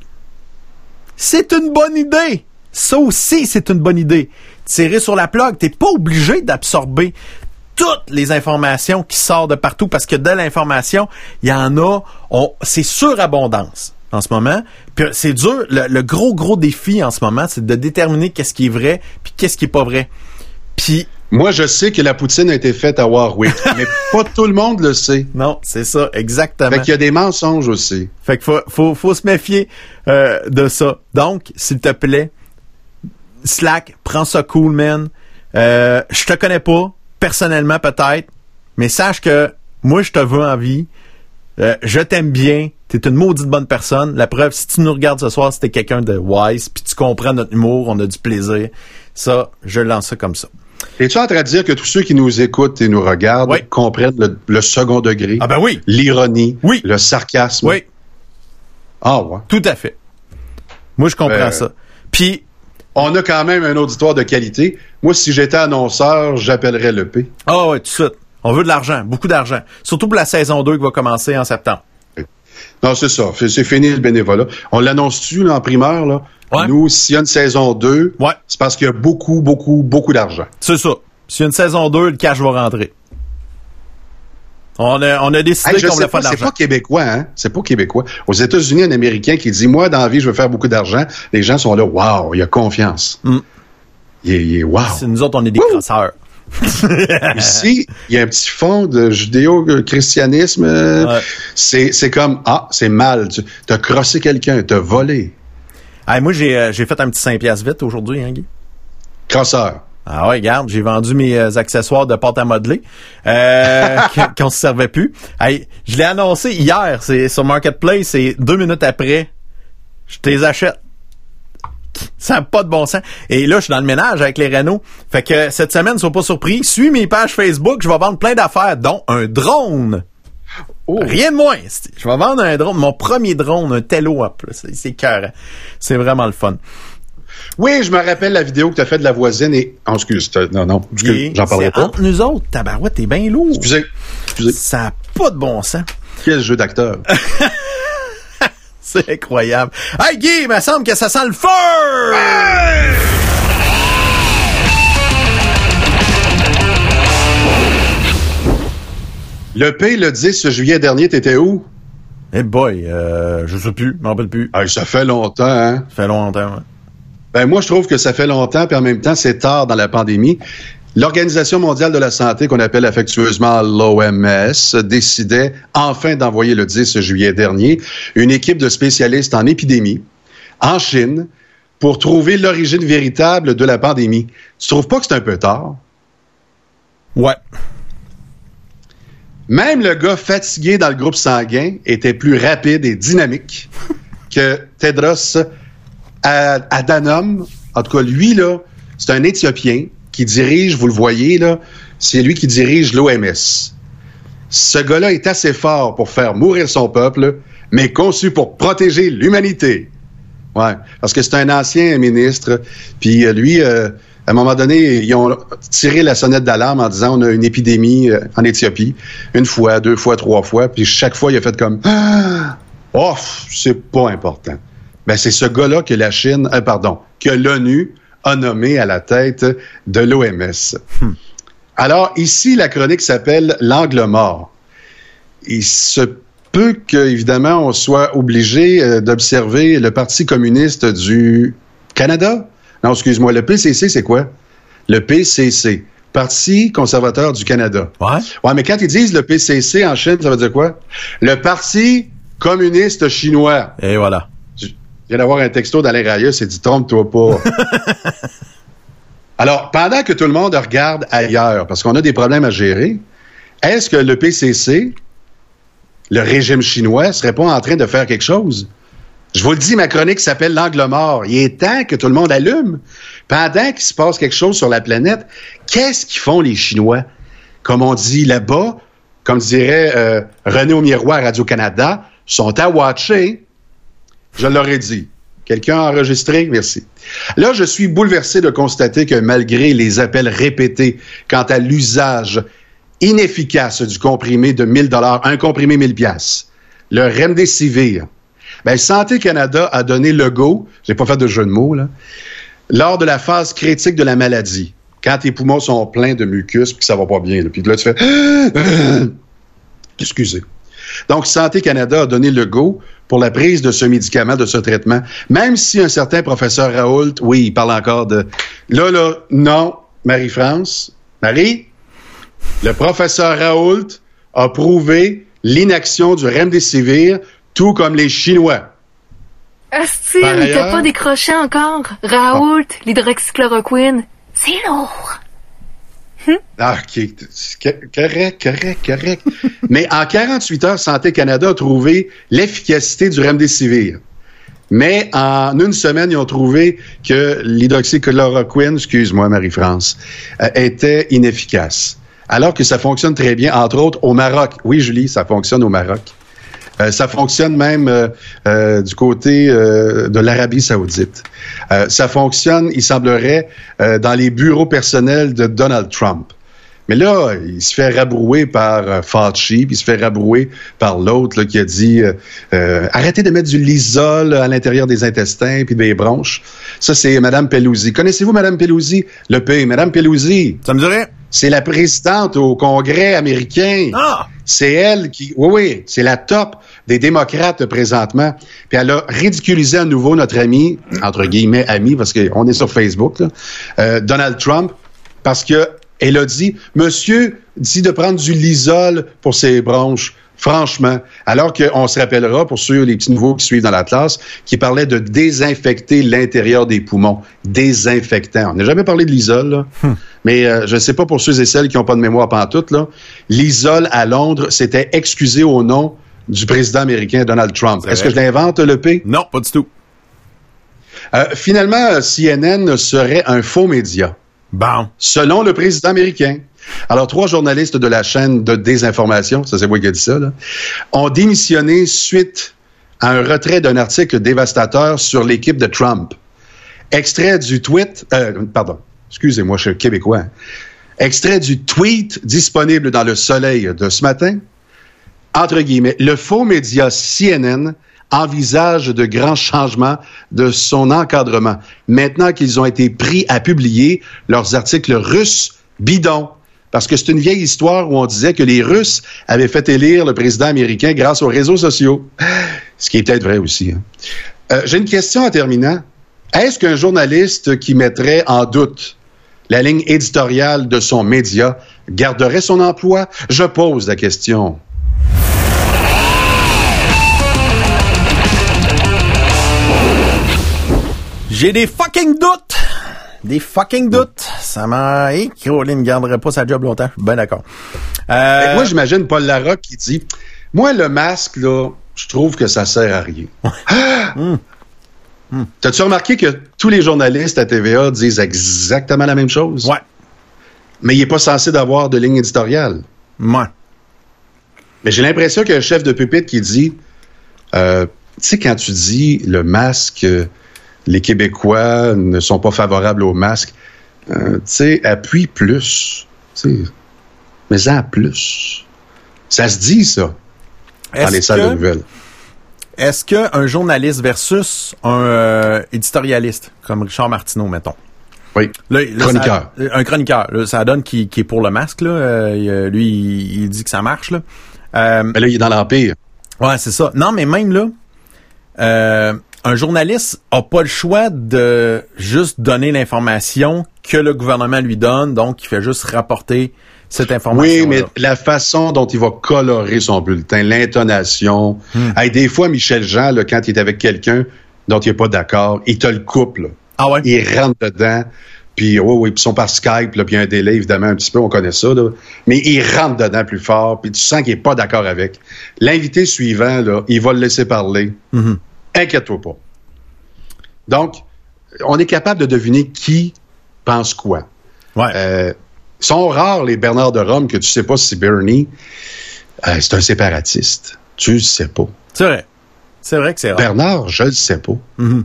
C'est une bonne idée. Ça aussi, c'est une bonne idée. Tirer sur la plug, t'es pas obligé d'absorber toutes les informations qui sortent de partout parce que de l'information, il y en a, c'est surabondance en ce moment. Puis c'est dur. Le, gros gros défi en ce moment, c'est de déterminer qu'est-ce qui est vrai puis qu'est-ce qui est pas vrai. Puis Moi, je sais que la poutine a été faite à Warwick, mais pas tout le monde le sait. Non, c'est ça, exactement. Fait qu'il y a des mensonges aussi. Fait qu'il faut, faut, faut, se méfier euh, de ça. Donc, s'il te plaît, Slack, prends ça cool, man. Euh, je te connais pas, personnellement peut-être, mais sache que moi, je te veux en vie. Euh, je t'aime bien. T'es une maudite bonne personne. La preuve, si tu nous regardes ce soir, c'était quelqu'un de wise, puis tu comprends notre humour, on a du plaisir. Ça, je lance ça comme ça. Es-tu en train de dire que tous ceux qui nous écoutent et nous regardent comprennent le, second degré? Ah ben oui. L'ironie. Oui. Le sarcasme? Oui. Ah ouais. Tout à fait. Moi, je comprends euh, ça. Puis... On a quand même un auditoire de qualité. Moi, si j'étais annonceur, j'appellerais le P. Ah ouais, tout de suite. On veut de l'argent, beaucoup d'argent. Surtout pour la saison 2 qui va commencer en septembre. Non, c'est ça. C'est fini le bénévolat. On l'annonce-tu en primeur, là? Nous, s'il y a une saison 2, c'est parce qu'il y a beaucoup, beaucoup, beaucoup d'argent. C'est ça. S'il y a une saison 2, le cash va rentrer. On a, on a décidé qu'on voulait faire de l'argent. C'est pas québécois, hein? C'est pas québécois. Aux États-Unis, un Américain qui dit, moi, dans la vie, je veux faire beaucoup d'argent, les gens sont là, waouh, il y a confiance. Mm. Il, est, wow. Nous autres, on est des crasseurs. Ici, il y a un petit fond de judéo-christianisme. C'est comme, ah, c'est mal. Tu as crossé quelqu'un, tu as volé. moi, euh, j'ai fait un petit 5 piastres vite aujourd'hui, hein, Guy? Crosseur. Ah ouais, regarde, j'ai vendu mes euh, accessoires de pâte à modeler euh, qu'on se servait plus. je l'ai annoncé hier, c'est sur Marketplace, et deux minutes après, je te les achète. Ça n'a pas de bon sens. Et là, je suis dans le ménage avec les Renault. Fait que cette semaine, sois pas surpris. Suis mes pages Facebook, je vais vendre plein d'affaires, dont un drone. Oh. Rien de moins. Je vais vendre un drone, mon premier drone, un Tello Up. C'est cœur. C'est vraiment le fun. Oui, je me rappelle la vidéo que tu as faite de la voisine et. Oh, excuse, non, non, j'en parlerai pas. Entre nous autres, tabarouette, t'es bien lourd. Excusez. excusez. Ça n'a pas de bon sens. Quel jeu d'acteur. C'est incroyable. Hey Guy, il me semble que ça sent le feu! Le P, le 10 juillet dernier, t'étais où? Eh boy, euh, je sais plus, je m'en rappelle plus. ça fait longtemps, hein? Ça fait longtemps, ouais. Ben moi, je trouve que ça fait longtemps, puis en même temps, c'est tard dans la pandémie. L'Organisation mondiale de la santé, qu'on appelle affectueusement l'OMS, décidait enfin d'envoyer le 10 juillet dernier une équipe de spécialistes en épidémie en Chine pour trouver l'origine véritable de la pandémie. Tu trouves pas que c'est un peu tard? Ouais. Même le gars fatigué dans le groupe sanguin était plus rapide et dynamique que Tedros Adhanom. En tout cas, lui, là, c'est un Éthiopien qui dirige, vous le voyez là, c'est lui qui dirige l'OMS. Ce gars-là est assez fort pour faire mourir son peuple, mais conçu pour protéger l'humanité. Ouais, parce que c'est un ancien ministre, puis euh, lui, euh, à un moment donné, ils ont tiré la sonnette d'alarme en disant on a une épidémie euh, en Éthiopie, une fois, deux fois, trois fois, puis chaque fois il a fait comme ah, oh, c'est pas important. Ben c'est ce gars-là que la Chine, pardon, que l'ONU a nommé à la tête de l'OMS. Hmm. Alors, ici, la chronique s'appelle L'angle mort. Il se peut qu'évidemment, on soit obligé euh, d'observer le Parti communiste du Canada. Non, excuse-moi, le PCC, c'est quoi? Le PCC. Parti conservateur du Canada. Ouais. Ouais, mais quand ils disent le PCC en Chine, ça veut dire quoi? Le Parti communiste chinois. Et voilà d'avoir un texto d'Alain et dit trompe-toi pas. Alors, pendant que tout le monde regarde ailleurs, parce qu'on a des problèmes à gérer, est-ce que le PCC, le régime chinois, serait pas en train de faire quelque chose? Je vous le dis, ma chronique s'appelle L'angle mort. Il est temps que tout le monde allume. Pendant qu'il se passe quelque chose sur la planète, qu'est-ce qu'ils font les Chinois? Comme on dit là-bas, comme dirait euh, René au miroir Radio-Canada, sont à watcher. Je l'aurais dit. Quelqu'un a enregistré? Merci. Là, je suis bouleversé de constater que malgré les appels répétés quant à l'usage inefficace du comprimé de 1000 dollars, un comprimé 1000 pièces, le Remdesivir, ben, Santé Canada a donné le go, j'ai pas fait de jeu de mots, là, lors de la phase critique de la maladie, quand tes poumons sont pleins de mucus puis que ça va pas bien. Puis là, tu fais... Excusez. Donc, Santé Canada a donné le go pour la prise de ce médicament, de ce traitement, même si un certain professeur Raoult, oui, il parle encore de... Là, là, non, Marie-France, Marie, le professeur Raoult a prouvé l'inaction du remdesivir, tout comme les Chinois. Asti, mais t'as pas décroché encore? Raoult, l'hydroxychloroquine, c'est lourd. Ah, correct, correct, correct. mais en 48 heures, Santé Canada a trouvé l'efficacité du remdesivir. Mais en une semaine, ils ont trouvé que l'hydroxychloroquine, excuse-moi Marie-France, euh, était inefficace. Alors que ça fonctionne très bien, entre autres au Maroc. Oui, Julie, ça fonctionne au Maroc. Euh, ça fonctionne même euh, euh, du côté de l'Arabie saoudite. ça fonctionne, il semblerait, dans les bureaux personnels de Donald Trump. Mais là, il se fait rabrouer par Fauci, puis il se fait rabrouer par l'autre qui a dit arrêtez de mettre du lisol à l'intérieur des intestins puis des bronches. Ça, c'est Mme Pelosi. Connaissez-vous Mme Pelosi? Le pays. Mme Pelosi. Ça me dirait? C'est la présidente au Congrès américain. Ah! C'est elle qui, oui, oui, c'est la top des démocrates présentement. Puis elle a ridiculisé à nouveau notre ami, entre guillemets ami, parce qu'on est sur Facebook, euh, Donald Trump, parce que elle a dit, Monsieur dit de prendre du lisol pour ses bronches. Franchement, alors qu'on se rappellera, pour ceux, les petits nouveaux qui suivent dans la classe, qui parlait de désinfecter l'intérieur des poumons. Désinfectant. On n'a jamais parlé de l'isol, hmm. mais euh, je ne sais pas pour ceux et celles qui n'ont pas de mémoire pantoute, là. L'isol à Londres, c'était excusé au nom du président américain Donald Trump. Est-ce que je l'invente, le P? Non, pas du tout. Euh, finalement, CNN serait un faux média. Bon. Selon le président américain. Alors, trois journalistes de la chaîne de désinformation, ça c'est moi qui ai dit ça, ont démissionné suite à un retrait d'un article dévastateur sur l'équipe de Trump. Extrait du tweet, euh, pardon, excusez-moi, je suis québécois. Extrait du tweet disponible dans le Soleil de ce matin. Entre guillemets, le faux média CNN envisage de grands changements de son encadrement maintenant qu'ils ont été pris à publier leurs articles russes bidons parce que c'est une vieille histoire où on disait que les Russes avaient fait élire le président américain grâce aux réseaux sociaux. Ce qui est peut-être vrai aussi. Hein. Euh, j'ai une question en terminant. Est-ce qu'un journaliste qui mettrait en doute la ligne éditoriale de son média garderait son emploi? Je pose la question. J'ai des fucking doutes des fucking doutes. Ça m'a... Caroline ne garderait pas sa job longtemps. Ben d'accord. Euh... Moi, j'imagine Paul Larocque qui dit, moi, le masque, là, je trouve que ça sert à rien. Ah! Hum. Hum. T'as-tu remarqué que tous les journalistes à TVA disent exactement la même chose? Ouais. Mais il n'est pas censé d'avoir de ligne éditoriale. Ouais. Mais j'ai l'impression qu'il y a un chef de pupitre qui dit, euh, tu sais, quand tu dis le masque, les Québécois ne sont pas favorables au masque. Euh, tu sais, appuie plus. mais ça plus. Ça se dit, ça, dans les salles de nouvelles. Est-ce qu'un journaliste versus un euh, éditorialiste, comme Richard Martineau, mettons? Oui. chroniqueur. un chroniqueur. ça donne qui, est pour le masque. Là. Euh, lui, il, dit que ça marche. Là. mais là, il est dans l'Empire. Ouais, c'est ça. Non, mais même là, un journaliste a pas le choix de juste donner l'information que le gouvernement lui donne, donc il fait juste rapporter cette information. Oui, mais la façon dont il va colorer son bulletin, l'intonation. Hmm. des fois, Michel Jean, là, quand il est avec quelqu'un dont il n'est pas d'accord, il te le coupe. Ah ouais? Il rentre dedans. Puis, oui, oui, puis ils sont par Skype, là, puis il y a un délai, évidemment, un petit peu, on connaît ça, là. Mais il rentre dedans plus fort, puis tu sens qu'il n'est pas d'accord avec. L'invité suivant, là, il va le laisser parler. Mm-hmm. Inquiète-toi pas. Donc, on est capable de deviner qui pense quoi. Ouais. Euh, sont rares les Bernard de Rome que tu sais pas si Bernie, euh, c'est un séparatiste. Tu le sais pas. C'est vrai. C'est vrai que c'est rare. Bernard, je le sais pas. Mm-hmm.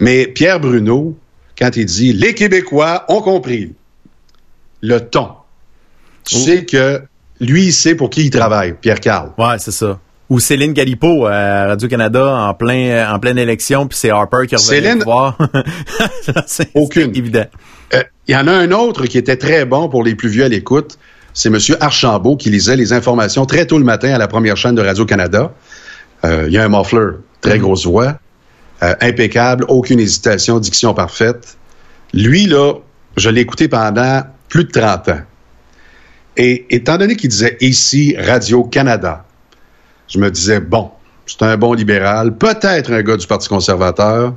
Mais Pierre Bruno, quand il dit les Québécois ont compris le ton, tu oh. sais que lui, il sait pour qui il travaille, Pierre Carl. Ouais, c'est ça ou Céline Galipo à Radio-Canada en plein en pleine élection, puis c'est Harper qui revient Céline... voir. c'est Aucune. évident. Euh, il y en a un autre qui était très bon pour les plus vieux à l'écoute. C'est M. Archambault qui lisait les informations très tôt le matin à la première chaîne de Radio-Canada. Euh, il y a un muffler, très mm. grosse voix, euh, impeccable, aucune hésitation, diction parfaite. Lui, là, je l'ai écouté pendant plus de 30 ans. Et étant donné qu'il disait ici Radio-Canada, je me disais, bon, c'est un bon libéral, peut-être un gars du Parti conservateur,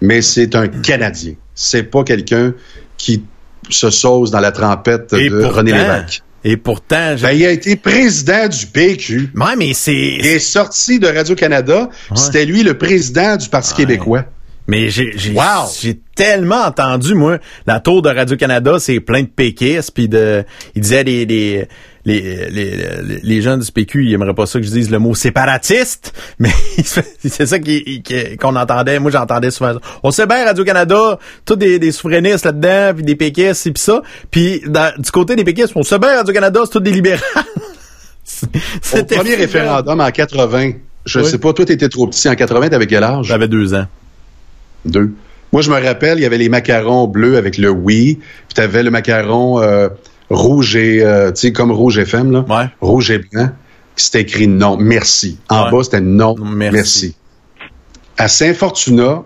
mais c'est un Canadien. C'est pas quelqu'un qui se sauce dans la trempette de René Lévesque. Et pourtant, ben, il a été président du PQ. Ouais, mais c'est. Il est sorti de Radio-Canada. C'était lui le président du Parti québécois. Mais j'ai j'ai tellement entendu moi la tour de Radio Canada, c'est plein de péquistes puis de il disait les les, les, les gens du PQ, ils aimeraient pas ça que je dise le mot séparatiste, mais c'est ça qu'on entendait. Moi, j'entendais souvent. On sait bien Radio-Canada, tous des, des souverainistes là-dedans, puis des péquistes, et puis ça. Puis du côté des péquistes, on sait bien Radio-Canada, c'est tous des libéraux. Au premier référendum en 80, je sais pas, toi, t'étais trop petit. En 80, t'avais quel âge? J'avais deux ans. Deux. Moi, je me rappelle, il y avait les macarons bleus avec le oui, puis t'avais le macaron... Euh, rouge et, euh, tu sais, comme rouge FM, là. Rouge et blanc. C'était écrit non, merci. En bas, c'était non, merci. À Saint-Fortuna,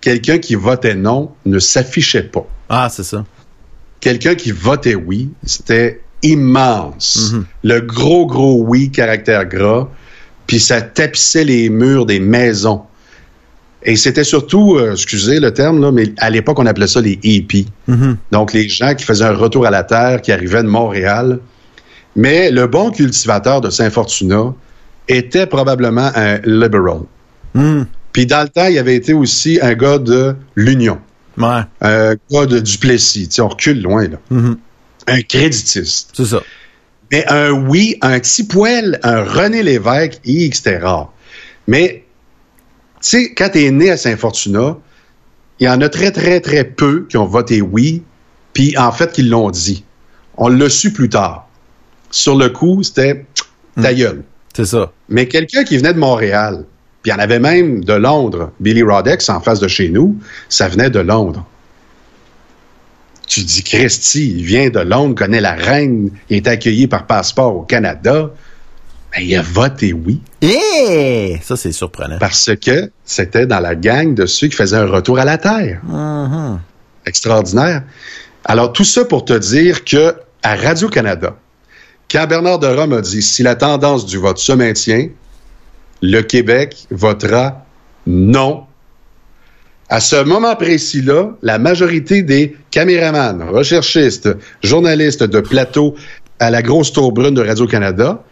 quelqu'un qui votait non ne s'affichait pas. Ah, c'est ça. Quelqu'un qui votait oui, c'était immense. Mm-hmm. Le gros, gros oui, caractère gras, puis ça tapissait les murs des maisons. Et c'était surtout, euh, excusez le terme, là, mais à l'époque, on appelait ça les hippies. Mm-hmm. Donc, les gens qui faisaient un retour à la terre, qui arrivaient de Montréal. Mais le bon cultivateur de Saint-Fortuna était probablement un liberal. Mm. Puis dans le temps, il avait été aussi un gars de l'Union. Un gars de Duplessis. on recule loin, là. Mm-hmm. Un créditiste. C'est ça. Mais un oui, un petit poil, un René Lévesque, c'était rare. Mais sais, quand tu es né à Saint-Fortuna, il y en a très, très, très peu qui ont voté oui, puis en fait, qui l'ont dit. On l'a su plus tard. Sur le coup, c'était ta hmm. gueule. C'est ça. Mais quelqu'un qui venait de Montréal, puis il y en avait même de Londres, Billy Rodex en face de chez nous, ça venait de Londres. Tu dis, Christy, il vient de Londres, connaît la reine, il est accueilli par passeport au Canada. Ben, il a voté oui. Eh! Ça, c'est surprenant. Parce que c'était dans la gang de ceux qui faisaient un retour à la Terre. Mm-hmm. Extraordinaire. Alors, tout ça pour te dire que à Radio-Canada, quand Bernard de Rome a dit si la tendance du vote se maintient, le Québec votera non. À ce moment précis-là, la majorité des caméramans, recherchistes, journalistes de plateau à la grosse tour brune de Radio-Canada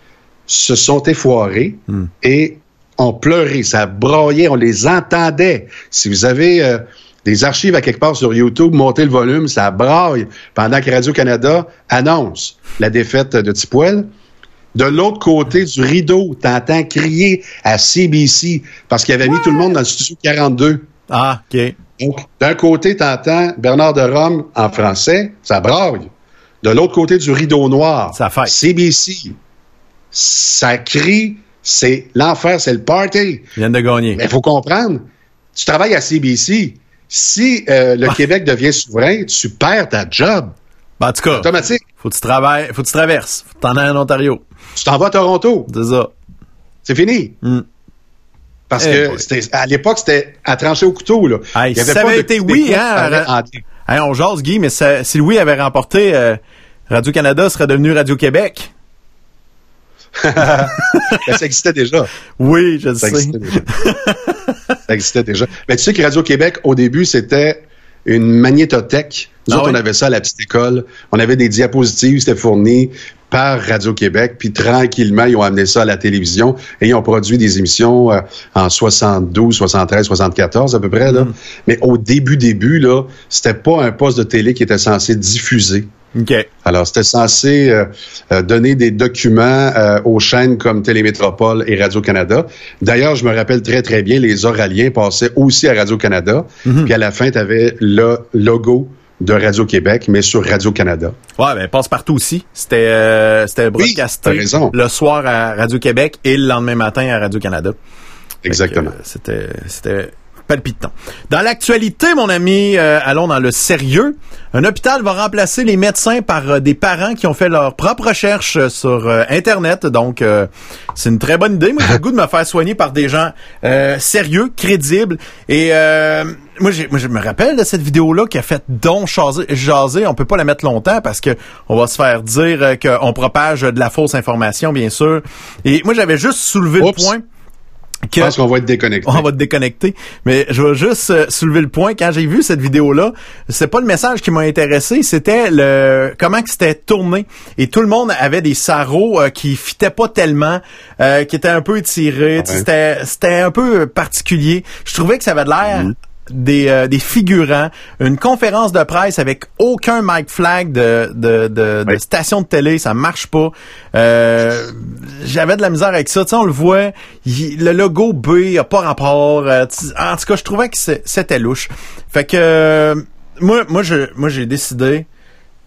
se sont effoirés hmm. et ont pleuré. Ça broyait, on les entendait. Si vous avez euh, des archives à quelque part sur YouTube, montez le volume, ça braille pendant que Radio-Canada annonce la défaite de Tipwell. De l'autre côté du rideau, t'entends crier à CBC parce qu'il avait mis tout le monde dans le studio 42. Ah, OK. Donc, d'un côté, t'entends Bernard de Rome en français, ça braille. De l'autre côté du rideau noir, ça fait. CBC, ça crie, c'est l'enfer, c'est le party. Ils viennent de gagner. Mais il faut comprendre, tu travailles à CBC. Si euh, le ah. Québec devient souverain, tu perds ta job. Ben, en tout cas, automatique. Faut que tu travailles, faut que tu traverses. Faut t'en aller en Ontario. Tu t'en vas à Toronto. C'est ça. C'est fini. Hmm. Parce eh, que à l'époque, c'était à trancher au couteau. Là. Il y avait ça avait été oui, hein? on jase, Guy, mais si Louis avait remporté euh, Radio-Canada, serait devenu Radio-Québec. ça existait déjà. Oui, je ça sais. Existait déjà. ça existait déjà. Mais tu sais que Radio-Québec, au début, c'était une magnétothèque. Nous ah autres, on avait ça à la petite école. On avait des diapositives, c'était fourni par Radio-Québec. Puis tranquillement, ils ont amené ça à la télévision et ils ont produit des émissions euh, en 72, 73, 74 à peu près. Là. Mm. Mais au début, début, là, c'était pas un poste de télé qui était censé diffuser alors, c'était censé euh, euh, donner des documents euh, aux chaînes comme Télémétropole et Radio-Canada. D'ailleurs, je me rappelle très, très bien, les Oraliens passaient aussi à Radio-Canada. Mhm. Puis à la fin, tu avais le logo de Radio-Québec, mais sur Radio-Canada. Ouais, ben passe partout aussi. C'était c'était broadcasté le soir à Radio-Québec et le lendemain matin à Radio-Canada. Exactement. c'était c'était palpitant. Dans l'actualité, mon ami, euh, allons dans le sérieux. Un hôpital va remplacer les médecins par euh, des parents qui ont fait leur propre recherche euh, sur Internet. Donc, c'est une très bonne idée. Moi, j'ai le goût de me faire soigner par des gens sérieux, crédibles. Et moi, moi, je me rappelle de cette vidéo-là qui a fait don jaser, jaser. On peut pas la mettre longtemps parce que on va se faire dire qu'on propage de la fausse information, bien sûr. Et moi, j'avais juste soulevé le point je pense qu'on va être déconnecté. On va être déconnecté. Mais je vais juste euh, soulever le point. Quand j'ai vu cette vidéo-là, c'est pas le message qui m'a intéressé, c'était le comment que c'était tourné. Et tout le monde avait des sarraux euh, qui fitaient pas tellement, euh, qui étaient un peu étirés. C'était c'était un peu particulier. Je trouvais que ça avait de l'air. Mm des, euh, des figurants, une conférence de presse avec aucun mic flag de, de, de, station de télé, ça marche pas. Euh, J'avais de la misère avec ça. Tu sais, on le voit, le logo B a pas rapport. Euh, en tout cas, je trouvais que c'était louche. Fait que euh, moi, moi, je, moi, j'ai décidé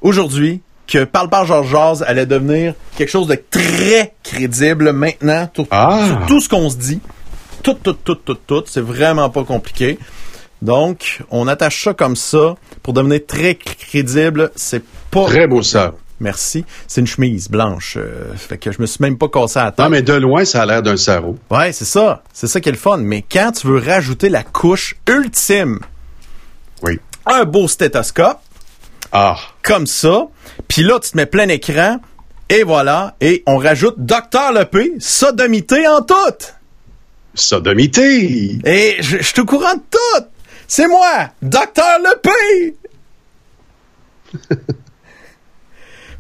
aujourd'hui que Parle par Georges Jazz allait devenir quelque chose de très crédible maintenant. Tout, ah. tout ce qu'on se dit. Tout, tout, tout, tout, tout. C'est vraiment pas compliqué. Donc, on attache ça comme ça pour devenir très crédible. C'est pas... Très beau ça. Merci. C'est une chemise blanche. Euh, fait que je me suis même pas cassé à tête. Non, mais de loin, ça a l'air d'un sarrau. Ouais, c'est ça. C'est ça qui est le fun. Mais quand tu veux rajouter la couche ultime. Oui. Un beau stéthoscope. Ah. Comme ça. Puis là, tu te mets plein écran. Et voilà. Et on rajoute Docteur Lepé, sodomité en tout. Sodomité. Et je, je suis au courant de tout. C'est moi, Docteur Lepé!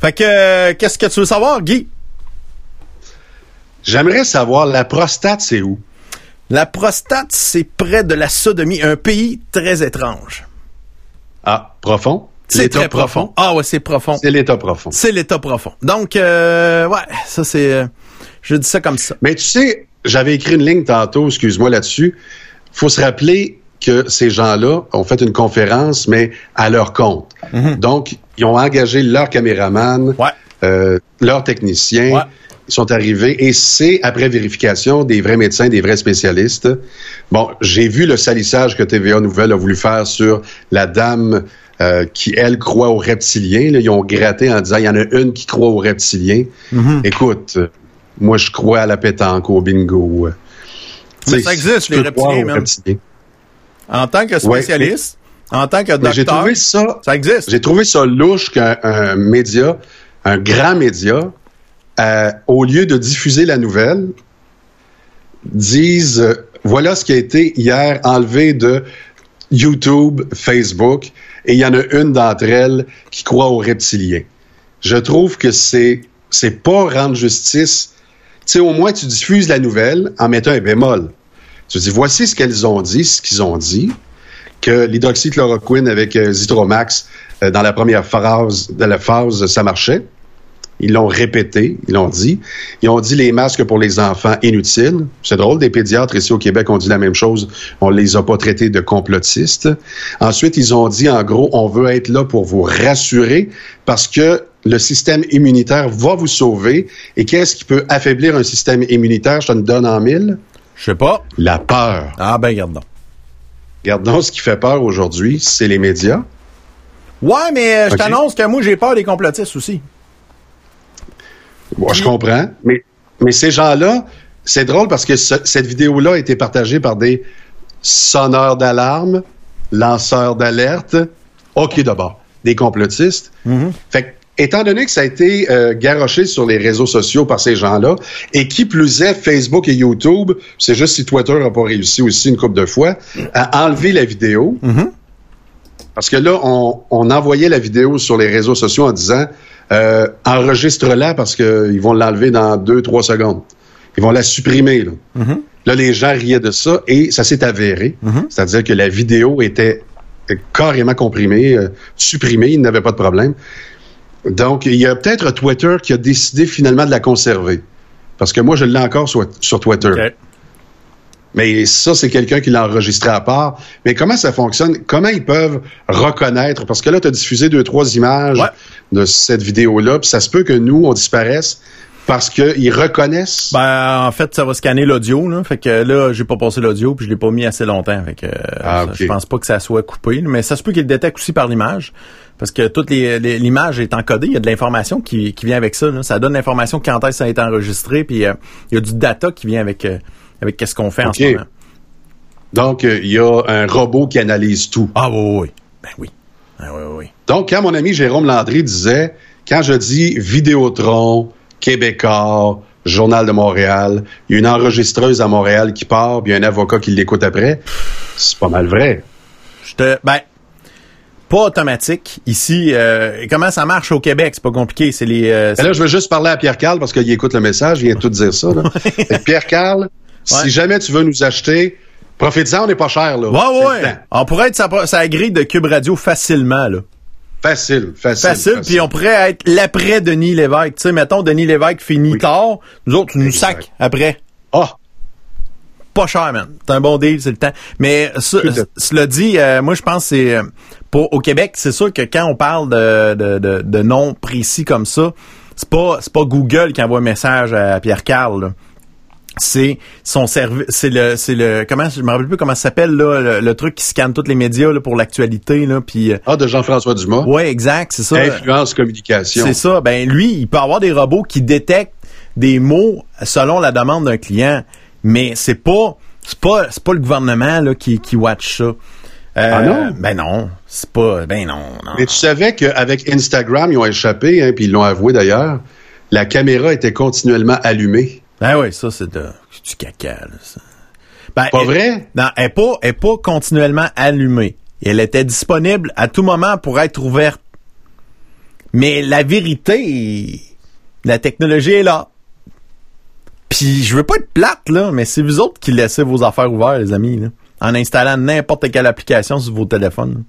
fait que, qu'est-ce que tu veux savoir, Guy? J'aimerais savoir, la prostate, c'est où? La prostate, c'est près de la sodomie, un pays très étrange. Ah, profond? C'est très profond. Ah ouais, c'est profond. C'est l'état profond. C'est l'état profond. Donc, euh, ouais, ça c'est... Euh, je dis ça comme ça. Mais tu sais, j'avais écrit une ligne tantôt, excuse-moi là-dessus. faut se rappeler, que ces gens-là ont fait une conférence, mais à leur compte. Mhm. Donc, ils ont engagé leur caméraman, euh, leur technicien. Ils sont arrivés et c'est après vérification des vrais médecins, des vrais spécialistes. Bon, j'ai vu le salissage que TVA Nouvelle a voulu faire sur la dame euh, qui, elle, croit aux reptiliens. Ils ont gratté en disant, il y en a une qui croit aux reptiliens. Mhm. Écoute, moi, je crois à la pétanque, au bingo. Mais ça existe, les reptiliens, en tant que spécialiste, en tant que docteur, j'ai trouvé ça, ça existe. J'ai trouvé ça louche qu'un média, un grand média, euh, au lieu de diffuser la nouvelle, dise euh, voilà ce qui a été hier enlevé de YouTube, Facebook, et il y en a une d'entre elles qui croit aux reptiliens. Je trouve que c'est c'est pas rendre justice. Tu sais, au moins tu diffuses la nouvelle en mettant un bémol. Tu dis, voici ce qu'elles ont dit, ce qu'ils ont dit, que l'hydroxychloroquine avec euh, euh, dans la première phase, de la phase, ça marchait. Ils l'ont répété, ils l'ont dit. Ils ont dit les masques pour les enfants inutiles. C'est drôle, des pédiatres ici au Québec ont dit la même chose. On les a pas traités de complotistes. Ensuite, ils ont dit en gros, on veut être là pour vous rassurer parce que le système immunitaire va vous sauver. Et qu'est-ce qui peut affaiblir un système immunitaire? Je te donne en mille. Je sais pas. La peur. Ah ben gardons. Gardons ce qui fait peur aujourd'hui, c'est les médias. Ouais, mais euh, je t'annonce que moi j'ai peur des complotistes aussi. Moi, je comprends, mais mais ces gens-là, c'est drôle parce que cette vidéo-là a été partagée par des sonneurs d'alarme, lanceurs d'alerte. OK, d'abord, des complotistes. Mm-hmm. Fait étant donné que ça a été euh, garoché sur les réseaux sociaux par ces gens-là, et qui plus est, Facebook et YouTube, c'est juste si Twitter n'a pas réussi aussi une couple de fois, à enlever la vidéo. Mm-hmm. Parce que là, on, envoyait la vidéo sur les réseaux sociaux en disant euh, enregistre-la parce qu'ils vont l'enlever dans deux, trois secondes. Ils vont la supprimer. Là. Mm-hmm. là, les gens riaient de ça et ça s'est avéré. Mm-hmm. C'est-à-dire que la vidéo était carrément comprimée, euh, supprimée, il n'avait pas de problème. Donc, il y a peut-être Twitter qui a décidé finalement de la conserver. Parce que moi, je l'ai encore sur, Twitter. Mais ça, c'est quelqu'un qui l'a enregistré à part. Mais comment ça fonctionne? Comment ils peuvent reconnaître? Parce que là, tu as diffusé deux, trois images de cette vidéo-là, puis ça se peut que nous, on disparaisse. Parce qu'ils reconnaissent? Ben, en fait, ça va scanner l'audio, là. Fait que là, j'ai pas passé l'audio, puis je l'ai pas mis assez longtemps. Fait que ah, je pense pas que ça soit coupé. Mais ça se peut qu'il le détecte aussi par l'image. Parce que toute l'image est encodée, il y a de l'information qui, vient avec ça. Ça donne l'information quand est-ce que ça a été enregistré, puis euh, il y a du data qui vient avec euh, avec qu'est-ce qu'on fait en ce moment. Donc, euh, il y a un robot qui analyse tout. Ah oui, oui. Ben oui. Ben oui, oui. Donc, quand mon ami Jérôme Landry disait, quand je dis Vidéotron, Québécois, Journal de Montréal, il y a une enregistreuse à Montréal qui part, puis il y a un avocat qui l'écoute après, c'est pas mal vrai. Je te, ben, pas automatique. Ici, euh, comment ça marche au Québec? C'est pas compliqué. C'est les. Euh, ben là, je veux juste parler à Pierre Carl parce qu'il écoute le message. Il vient tout dire ça. Pierre Carl, si jamais tu veux nous acheter, profite-en, on n'est pas cher là. Ouais, ouais. On pourrait être sa, sa grille de Cube Radio facilement là. Facile, facile. Facile, puis on pourrait être l'après Denis Lévesque. Tu sais, mettons, Denis Lévesque finit tard, nous autres, nous sac après. Ah! Pas cher, man. C'est un bon deal, c'est le temps. Mais cela dit, euh, moi, je pense que c'est... Euh, pour au Québec, c'est sûr que quand on parle de, de, de, de noms précis comme ça, c'est pas, c'est pas Google qui envoie un message à Pierre Carl, c'est son service c'est le c'est le comment je me rappelle plus comment ça s'appelle là le, truc qui scanne tous les médias là, pour l'actualité là puis euh, ah de Jean-François Dumas? Ouais exact c'est ça influence communication c'est ça ben lui il peut avoir des robots qui détectent des mots selon la demande d'un client mais c'est pas c'est pas c'est pas le gouvernement là qui qui watch ça euh, ah non? Ben non, c'est pas. Ben non, non. Mais tu savais qu'avec Instagram, ils ont échappé, hein, puis ils l'ont avoué d'ailleurs, la caméra était continuellement allumée. Ben oui, ça, c'est du caca, là, ça. Ben, pas vrai? Non, elle n'est pas, est pas continuellement allumée. Elle était disponible à tout moment pour être ouverte. Mais la vérité, la technologie est là. Puis je veux pas être plate, là, mais c'est vous autres qui laissez vos affaires ouvertes, les amis, là, en installant n'importe quelle application sur vos téléphones.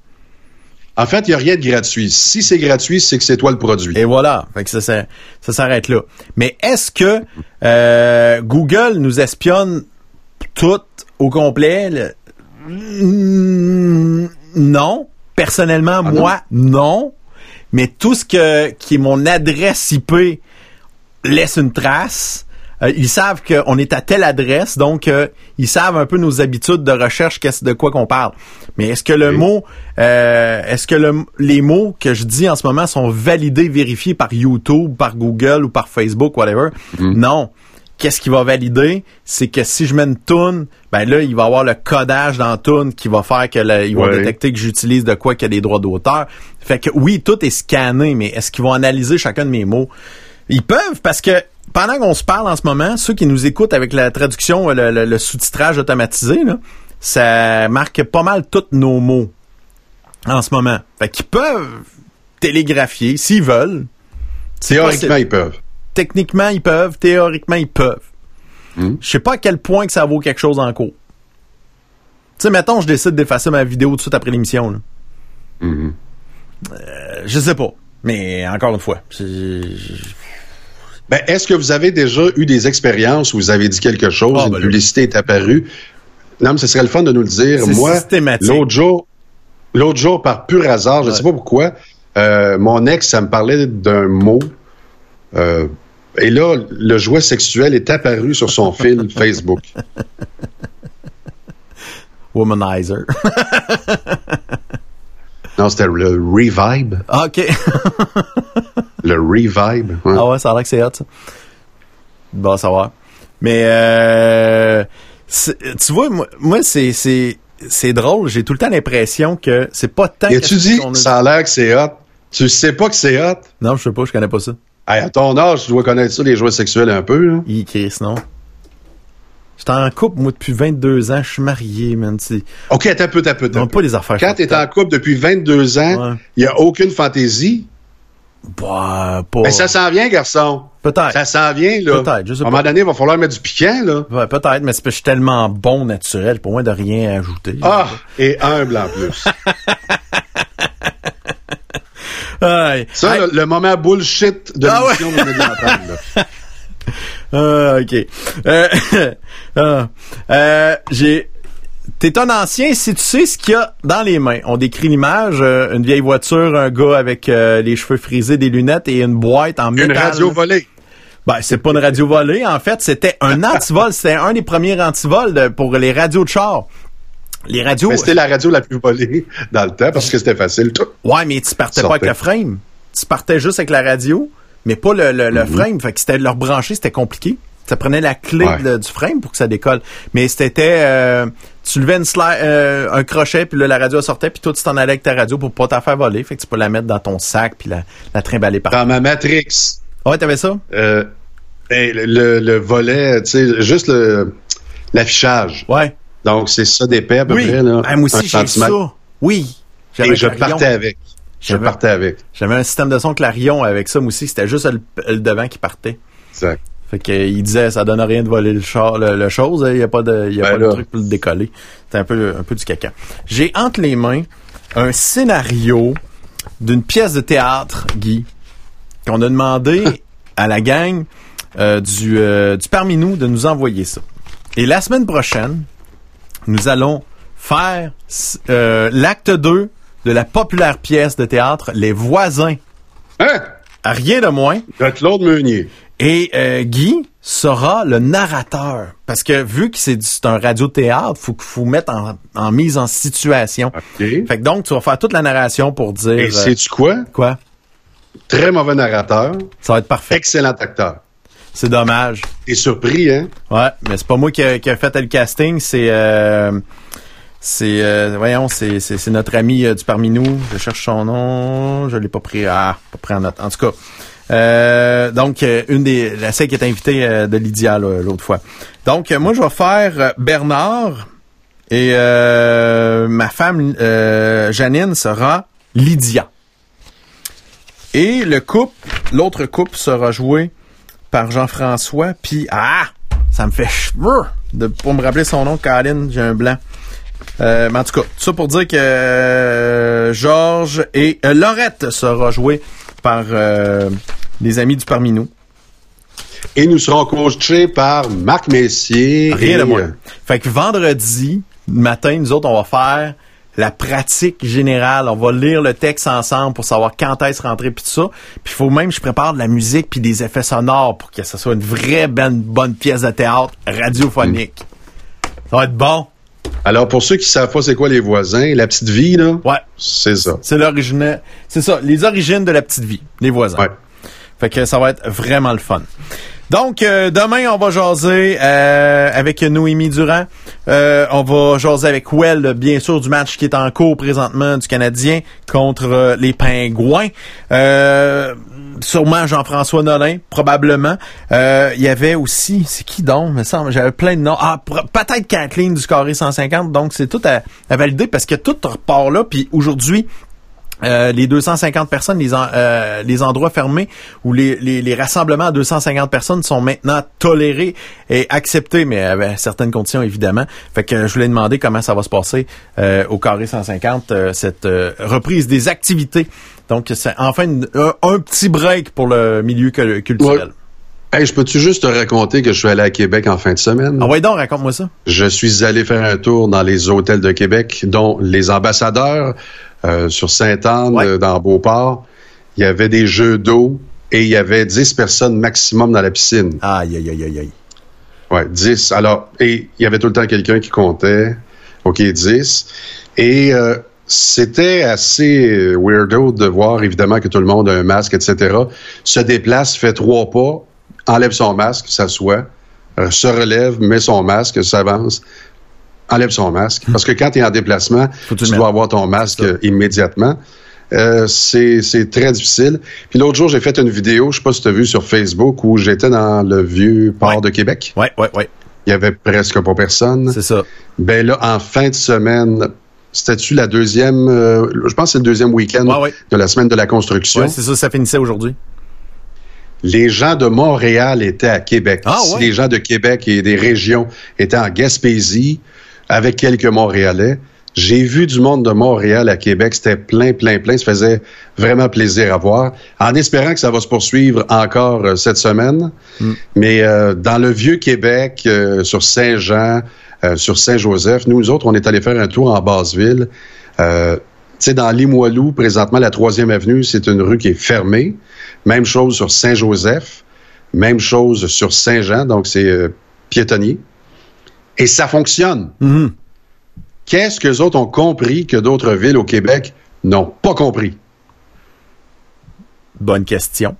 En fait, il n'y a rien de gratuit. Si c'est gratuit, c'est que c'est toi le produit. Et voilà. Fait que ça, ça, s'arrête là. Mais est-ce que euh, Google nous espionne tout au complet? Non. Personnellement, ah moi, non. Mais tout ce que qui est mon adresse IP laisse une trace. Euh, ils savent qu'on est à telle adresse, donc euh, ils savent un peu nos habitudes de recherche, de quoi qu'on parle. Mais est-ce que le mot, euh, est-ce que le, les mots que je dis en ce moment sont validés, vérifiés par YouTube, par Google ou par Facebook, whatever? Mm-hmm. Non. Qu'est-ce qui va valider, c'est que si je mets une tune, ben là il va y avoir le codage dans la tune qui va faire que il va détecter que j'utilise de quoi qu'il y a des droits d'auteur. Fait que oui, tout est scanné, mais est-ce qu'ils vont analyser chacun de mes mots? Ils peuvent parce que pendant qu'on se parle en ce moment, ceux qui nous écoutent avec la traduction, le, sous-titrage automatisé, ça marque pas mal tous nos mots en ce moment. Fait qu'ils peuvent télégraphier s'ils veulent. Théoriquement, ils peuvent. Techniquement, ils peuvent. Théoriquement, ils peuvent. Hmm. Je sais pas à quel point que ça vaut quelque chose en cours. Tu sais, mettons, je décide d'effacer ma vidéo tout de suite après l'émission. Hmm. Euh, je sais pas. Mais encore une fois, ben, est-ce que vous avez déjà eu des expériences où vous avez dit quelque chose, ah, une ben publicité est apparue? Non, mais ce serait le fun de nous le dire. Moi, l'autre jour, l'autre jour, par pur hasard, je ne sais pas pourquoi, euh, mon ex, ça me parlait d'un mot. Euh, et là, le jouet sexuel est apparu sur son fil Facebook. Womanizer. non, c'était le Revibe. Ah, OK. Le revive. Ah ouais, ça a l'air que c'est hot, ça. Bon, à savoir. Mais, euh, tu vois, moi, c'est, c'est, c'est drôle. J'ai tout le temps l'impression que c'est pas tant. Et tu dis, ça a l'air que c'est hot. Tu sais pas que c'est hot? Non, je sais pas, je connais pas ça. à ton âge, tu dois connaître ça, les jouets sexuels un peu, là. Il non. J'étais en couple, moi, depuis 22 ans. Je suis marié, man. OK, t'as peu, t'as peu. Non, pas les affaires. Quand t'es en couple depuis 22 ans, il y a aucune fantaisie? Bah, pas... Mais ça s'en vient, garçon. Peut-être. Ça s'en vient, là. Peut-être, je sais À un moment donné, il va falloir mettre du piquant, là. Ouais, peut-être, mais c'est parce que je suis tellement bon naturel pour moi de rien ajouter. Ah, et humble en plus. Ça, le, moment bullshit de ah l'émission ouais. de Ah, OK. Euh, ah, euh, j'ai T'es un ancien si tu sais ce qu'il y a dans les mains. On décrit l'image, euh, une vieille voiture, un gars avec euh, les cheveux frisés, des lunettes et une boîte en métal. Une radio volée. Ben, c'est pas une radio volée, en fait. C'était un antivol. C'était un des premiers antivols pour les radios de char. Les radios. Mais c'était la radio la plus volée dans le temps parce que c'était facile. Tout. Ouais, mais tu partais pas avec le frame. Tu partais juste avec la radio, mais pas le, le, mm-hmm. frame. Fait que c'était leur brancher, c'était compliqué. Ça prenait la clé du frame pour que ça décolle. Mais c'était euh, tu levais une euh, un crochet puis là la radio sortait puis toi tu t'en allais avec ta radio pour pas t'en faire voler. Fait que tu peux la mettre dans ton sac puis la, la trimballer par. Dans ma Matrix. Ouais, t'avais ça? Euh, ben, le, le, volet, tu sais, juste le l'affichage. Ouais. Donc, c'est ça d'épais à peu oui. près. Là, ah, moi aussi, j'ai ça. Oui. Et je partais avec. Je partais avec. J'avais un système de son Clarion avec ça, moi aussi. C'était juste le, devant qui partait. Exact. Fait que, il disait, ça donne rien de voler le, char, le, chose. Il n'y a pas de, y a ben pas de truc pour le décoller. C'est un peu, un peu du caca. J'ai entre les mains un scénario d'une pièce de théâtre, Guy, qu'on a demandé à la gang euh, du, euh, du Parmi nous de nous envoyer ça. Et la semaine prochaine, nous allons faire euh, l'acte 2 de la populaire pièce de théâtre Les Voisins. Hein? Rien de moins. De Claude Meunier. Et Guy sera le narrateur. Parce que vu que c'est un radio-théâtre, faut qu'il faut mettre en, mise en situation. Fait que donc, tu vas faire toute la narration pour dire... Et sais-tu quoi? Quoi? Très mauvais narrateur. Ça va être parfait. Excellent acteur. C'est dommage. T'es surpris, hein? Ouais, mais c'est pas moi qui a, fait le casting, c'est euh, c'est euh, voyons, c'est, c'est, notre ami euh, du parmi nous. Je cherche son nom, je l'ai pas pris. Ah, pas pris en note. En tout cas. Donc, une des, la celle qui est invitée de Lydia l'autre fois. Donc, moi, je vais faire Bernard et ma femme Janine sera Lydia. Et le couple, l'autre couple sera joué par Jean-François, puis ah, ça me fait de pour me rappeler son nom, Caroline, j'ai un blanc. Euh, mais en tout cas, tout ça pour dire que euh, Georges et euh, Laurette sera joué par les amis du parmi nous. Et nous serons coachés par Marc Messier. Rien de moins. Fait que vendredi matin, nous autres, on va faire la pratique générale. On va lire le texte ensemble pour savoir quand est-ce rentrer puis tout ça. Puis il faut même que je prépare de la musique puis des effets sonores pour que ce soit une vraie bonne, bonne pièce de théâtre radiophonique. Ça va être bon. Alors, pour ceux qui savent pas c'est quoi les voisins, la petite vie, là. Ouais. C'est ça. C'est l'origine. C'est ça. Les origines de la petite vie. Les voisins. Ouais. Fait que ça va être vraiment le fun. Donc, euh, demain, on va jaser euh, avec Noémie Durand. Euh, on va jaser avec Well, bien sûr, du match qui est en cours présentement du Canadien contre les Pingouins. Sûrement Jean-François Nolin, probablement. Il y avait aussi, c'est qui donc, me semble, j'avais plein de noms. Ah, peut-être Kathleen du Carré 150. Donc, c'est tout à, valider parce que tout repart là. Puis aujourd'hui, euh, les 250 personnes, les, euh, les endroits fermés ou les, les, rassemblements à 250 personnes sont maintenant tolérés et acceptés, mais avec certaines conditions évidemment. Fait que je voulais demander comment ça va se passer euh, au carré 150 cette reprise des activités. Donc c'est enfin un, petit break pour le milieu culturel. Hey, je peux-tu juste te raconter que je suis allé à Québec en fin de semaine? Ah ouais donc, raconte-moi ça. Je suis allé faire un tour dans les hôtels de Québec, dont les ambassadeurs, euh, sur Sainte-Anne, euh, dans Beauport, il y avait des jeux d'eau et il y avait 10 personnes maximum dans la piscine. Aïe, aïe, aïe, aïe, aïe. Ouais, 10. Alors, et il y avait tout le temps quelqu'un qui comptait. OK, 10. Et euh, c'était assez weirdo de voir, évidemment, que tout le monde a un masque, etc. Se déplace, fait trois pas, enlève son masque, s'assoit, se relève, met son masque, s'avance, enlève son masque. Parce que quand tu es en déplacement, tu dois avoir ton masque immédiatement. Euh, c'est très difficile. Puis l'autre jour, j'ai fait une vidéo, je sais pas si tu as vu sur Facebook, où j'étais dans le vieux port de Québec. Oui, oui, oui. Il y avait presque pas personne. C'est ça. Ben là, en fin de semaine, c'était-tu la deuxième, euh, je pense que c'est le deuxième week-end de la semaine de la construction. Oui, c'est ça, ça finissait aujourd'hui. Les gens de Montréal étaient à Québec. Ah, les gens de Québec et des régions étaient en Gaspésie, avec quelques Montréalais. J'ai vu du monde de Montréal à Québec, c'était plein, plein, plein. Ça faisait vraiment plaisir à voir. En espérant que ça va se poursuivre encore euh, cette semaine. Mm. Mais euh, dans le vieux Québec, euh, sur Saint-Jean, sur Saint-Joseph, nous autres, on est allé faire un tour en Basseville. tu sais, dans Limoilou, présentement, la troisième avenue, c'est une rue qui est fermée. Même chose sur Saint-Joseph. Même chose sur Saint-Jean, donc c'est euh, piétonnier. Et ça fonctionne. Mhm. Qu'est-ce que les autres ont compris que d'autres villes au Québec n'ont pas compris? Bonne question.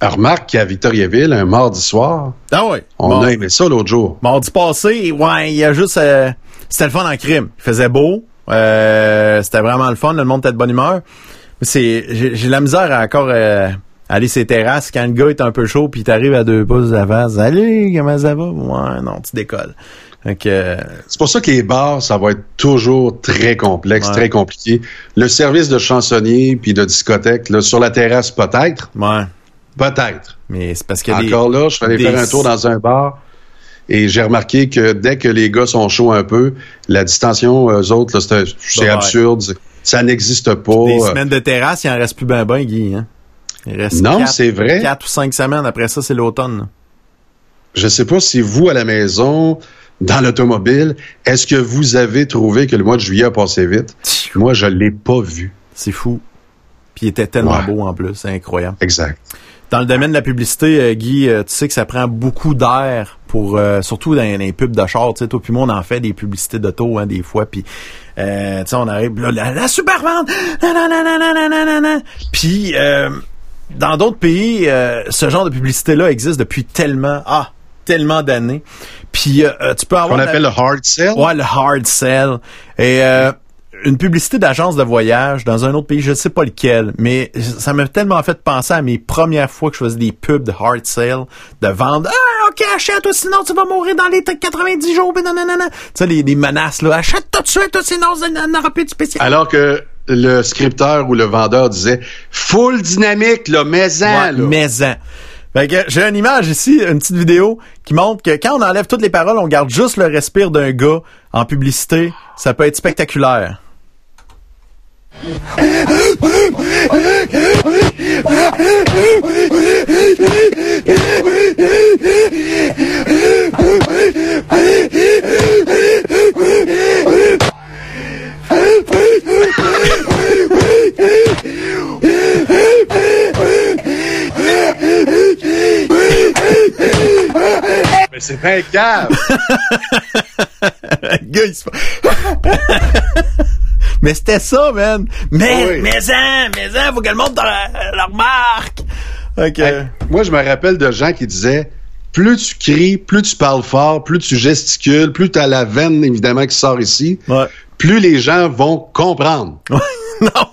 Alors, remarque qu'à Victoriaville, un mardi soir, ah on a aimé ça l'autre jour. Mardi passé, ouais, il y a juste... Euh, c'était le fun en crime. Il faisait beau. Euh, c'était vraiment le fun. Le monde était de bonne humeur. C'est, j'ai la misère à encore euh, aller sur terrasses quand le gars est un peu chaud puis t'arrives à deux pouces d'avant. Salut, comment ça va? Ouais, non, tu décolles. Euh, c'est pour ça que les bars, ça va être toujours très complexe, très compliqué. Le service de chansonnier puis de discothèque, là, sur la terrasse, peut-être. Ouais. Peut-être. Mais c'est parce que Encore là, je suis allé faire un tour dans un bar et j'ai remarqué que dès que les gars sont chauds un peu, la distension, eux autres, c'est absurde. Ça n'existe pas. Des semaines de terrasse, il en reste plus ben ben, Guy. Hein? Il reste non, c'est vrai. Quatre ou cinq semaines. Après ça, c'est l'automne. Je sais pas si vous, à la maison, dans l'automobile, est-ce que vous avez trouvé que le mois de juillet a passé vite? Moi, je l'ai pas vu. C'est fou. Puis il était tellement beau en plus. C'est incroyable. Exact. Dans le domaine de la publicité, euh, Guy, euh, tu sais que ça prend beaucoup d'air pour, euh, surtout dans, les pubs de char. Tu sais, toi puis moi, on en fait des publicités d'auto hein, des fois. Puis, tu sais, on arrive là, la, la super vente, puis dans d'autres pays, ce genre de publicité-là existe depuis tellement, ah, tellement d'années. Puis tu peux avoir. On appelle le hard sell? Ouais, le hard sell. Et une publicité d'agence de voyage dans un autre pays, je ne sais pas lequel, mais ça m'a tellement fait penser à mes premières fois que je faisais des pubs de hard sale, de vendre Ah, ok, achète-toi, sinon tu vas mourir dans les 90 jours, ben Tu sais, les, les, menaces, là, achète tout de suite, sinon on n'aura plus de spécial. Alors que le scripteur ou le vendeur disait full dynamique, là, maison, ouais, là. Maison. Fait que j'ai une image ici, une petite vidéo qui montre que quand on enlève toutes les paroles, on garde juste le respire d'un gars en publicité. Ça peut être spectaculaire. Mais c'est un cave! Mais c'était ça, man. Mais, mais ça, mais ça, faut que le monde leur remarque. moi, je me rappelle de gens qui disaient, plus tu cries, plus tu parles fort, plus tu gesticules, plus tu as la veine, évidemment, qui sort ici, plus les gens vont comprendre. non.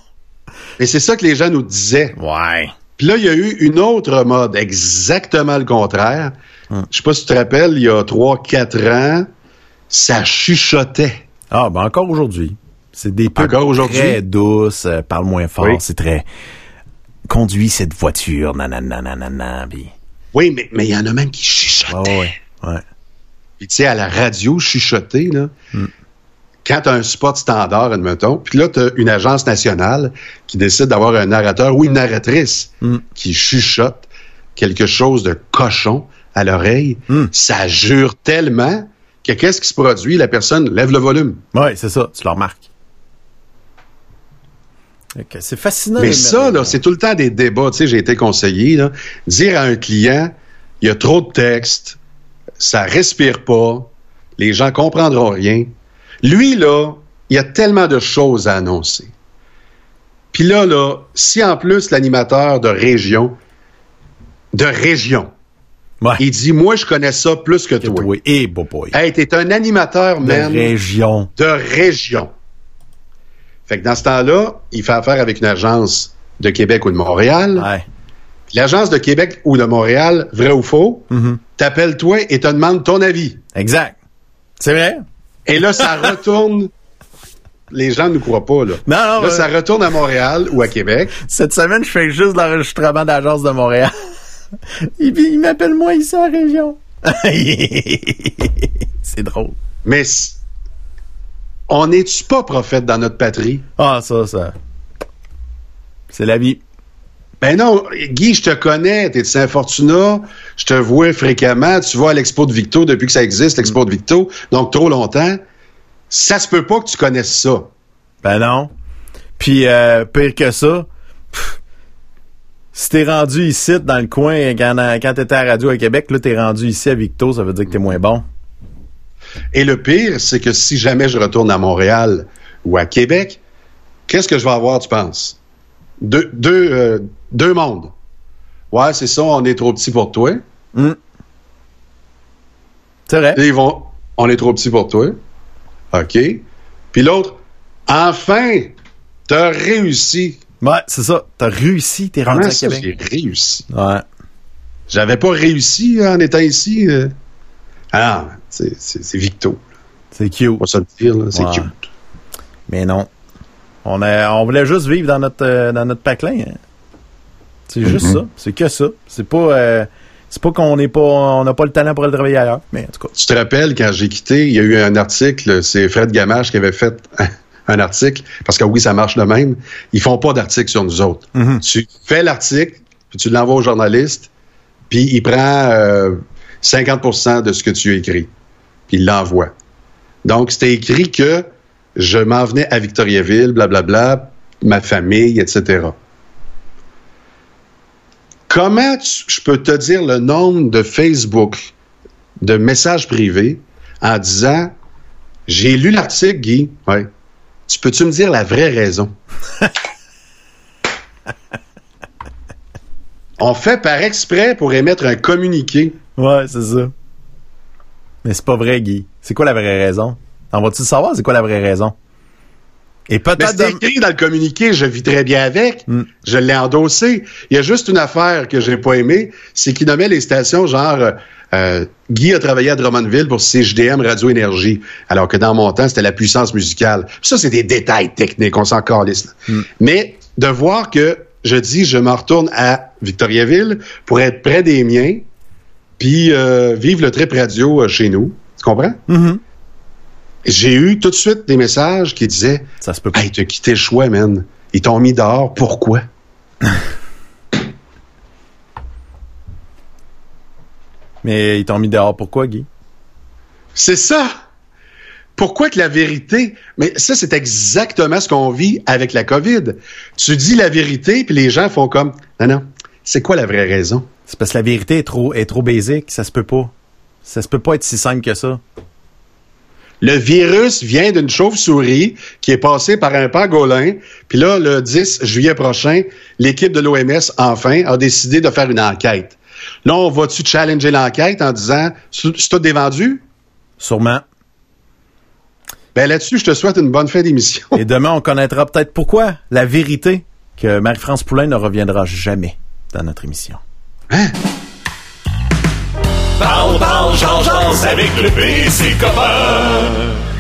Et c'est ça que les gens nous disaient. Ouais. Puis là, il y a eu une autre mode, exactement le contraire. Hum. Je sais pas si tu te rappelles, il y a trois, quatre ans, ça chuchotait. Ah, ben encore aujourd'hui. C'est des pubs très douces, euh, parle moins fort, c'est très conduis cette voiture, nanana, nanana, Oui, mais mais il y en a même qui chuchotaient. ouais, ouais. Puis tu sais à la radio chuchoter là. Hmm. Quand tu as un spot standard, admettons, puis là, tu as une agence nationale qui décide d'avoir un narrateur ou une narratrice hmm. qui chuchote quelque chose de cochon à l'oreille, hmm. ça jure tellement que qu'est-ce qui se produit? La personne lève le volume. Oui, c'est ça, tu le remarques. C'est fascinant. Mais ça, là, c'est tout le temps des débats. Tu sais, j'ai été conseiller. Là. Dire à un client, il y a trop de texte, ça respire pas, les gens comprendront rien. Lui, là, il y a tellement de choses à annoncer. Puis là, là, si en plus l'animateur de région, de région, il dit, moi, je connais ça plus que, toi. Oui, et boy. Hey, t'es un animateur, même. De région. De région. Fait que dans ce temps-là, il fait affaire avec une agence de Québec ou de Montréal. Ouais. L'agence de Québec ou de Montréal, vrai ou faux, mm-hmm. t'appelles toi et te demande ton avis. Exact. C'est vrai? Et là, ça retourne. Les gens ne nous croient pas, là. Non, non. Là, ça retourne à Montréal ou à Québec. Cette semaine, je fais juste l'enregistrement d'agence de Montréal. il, il m'appelle moi ici en région. C'est drôle. Mais on n'est-tu pas prophète dans notre patrie? Ah, ça, ça. C'est la vie. Ben non, Guy, je te connais, t'es de Saint-Fortuna, je te vois fréquemment, tu vas à l'Expo de Victo depuis que ça existe, l'Expo de Victo, donc trop longtemps. Ça se peut pas que tu connaisses ça. Ben non. Puis, euh, pire que ça, Si t'es rendu ici, dans le coin, quand, quand t'étais à radio à Québec, là, t'es rendu ici à Victo, ça veut dire que t'es moins bon. Et le pire, c'est que si jamais je retourne à Montréal ou à Québec, qu'est-ce que je vais avoir, tu penses? Deux, deux, euh, deux mondes. Ouais, c'est ça, on est trop petit pour toi. Hmm. C'est vrai. ils vont, on est trop petit pour toi. OK. Puis l'autre, enfin, t'as réussi. Ouais, c'est ça. T'as réussi, t'es rendu à Québec. J'ai réussi? Ouais. J'avais pas réussi en étant ici. Euh. Ah, c'est Victo. C'est cute. On va se le dire, c'est cute. Mais non. On, a, on voulait juste vivre dans notre, euh, dans notre paclin. Hein. C'est juste mm-hmm. ça. C'est que ça. C'est pas. Euh, c'est pas qu'on n'est pas, on n'a pas le talent pour aller travailler ailleurs, mais en tout cas. Tu te rappelles quand j'ai quitté, il y a eu un article, c'est Fred Gamache qui avait fait un article, parce que oui, ça marche de même. Ils font pas d'article sur nous autres. Mm-hmm. Tu fais l'article, puis tu l'envoies au journaliste, puis il prend 50% euh, de ce que tu as écrit, puis il l'envoie. Donc, c'était écrit que je m'en venais à Victoriaville, blablabla, ma famille, etc. Comment je peux te dire le nombre de Facebook de messages privés en disant J'ai lu l'article, Guy. Ouais. Tu peux-tu me dire la vraie raison? On fait par exprès pour émettre un communiqué. Ouais, c'est ça. Mais c'est pas vrai, Guy. C'est quoi la vraie raison? En vas-tu savoir c'est quoi la vraie raison? Et peut-être. C'est écrit dans le communiqué, je vis très bien avec. Hmm. Je l'ai endossé. Il y a juste une affaire que j'ai pas aimée, c'est qu'il nommait les stations genre euh, euh, Guy a travaillé à Drummondville pour CGDM Radio Énergie, alors que dans mon temps, c'était la puissance musicale. Ça, c'est des détails techniques, on s'en calisse. Hmm. Mais de voir que je dis, je me retourne à Victoriaville pour être près des miens, puis euh, vivre le trip radio chez nous. Tu comprends? Mm-hmm j'ai eu tout de suite des messages qui disaient Ça se peut pas. Hey, t'as quitté le choix, man. Ils t'ont mis dehors. Pourquoi? Mais ils t'ont mis dehors pourquoi, Guy? C'est ça! Pourquoi que la vérité? Mais ça, c'est exactement ce qu'on vit avec la COVID. Tu dis la vérité, puis les gens font comme Non, non, c'est quoi la vraie raison? C'est parce que la vérité est trop, est trop basique, ça se peut pas. Ça se peut pas être si simple que ça. Le virus vient d'une chauve-souris qui est passée par un pangolin. Puis là, le 10 juillet prochain, l'équipe de l'OMS, enfin, a décidé de faire une enquête. Là, on va-tu challenger l'enquête en disant c'est tout dévendu? Sûrement. Ben là-dessus, je te souhaite une bonne fin d'émission. Et demain, on connaîtra peut-être pourquoi la vérité que Marie-France Poulain ne reviendra jamais dans notre émission. Hein? Parle, parle, change, avec le PC copain.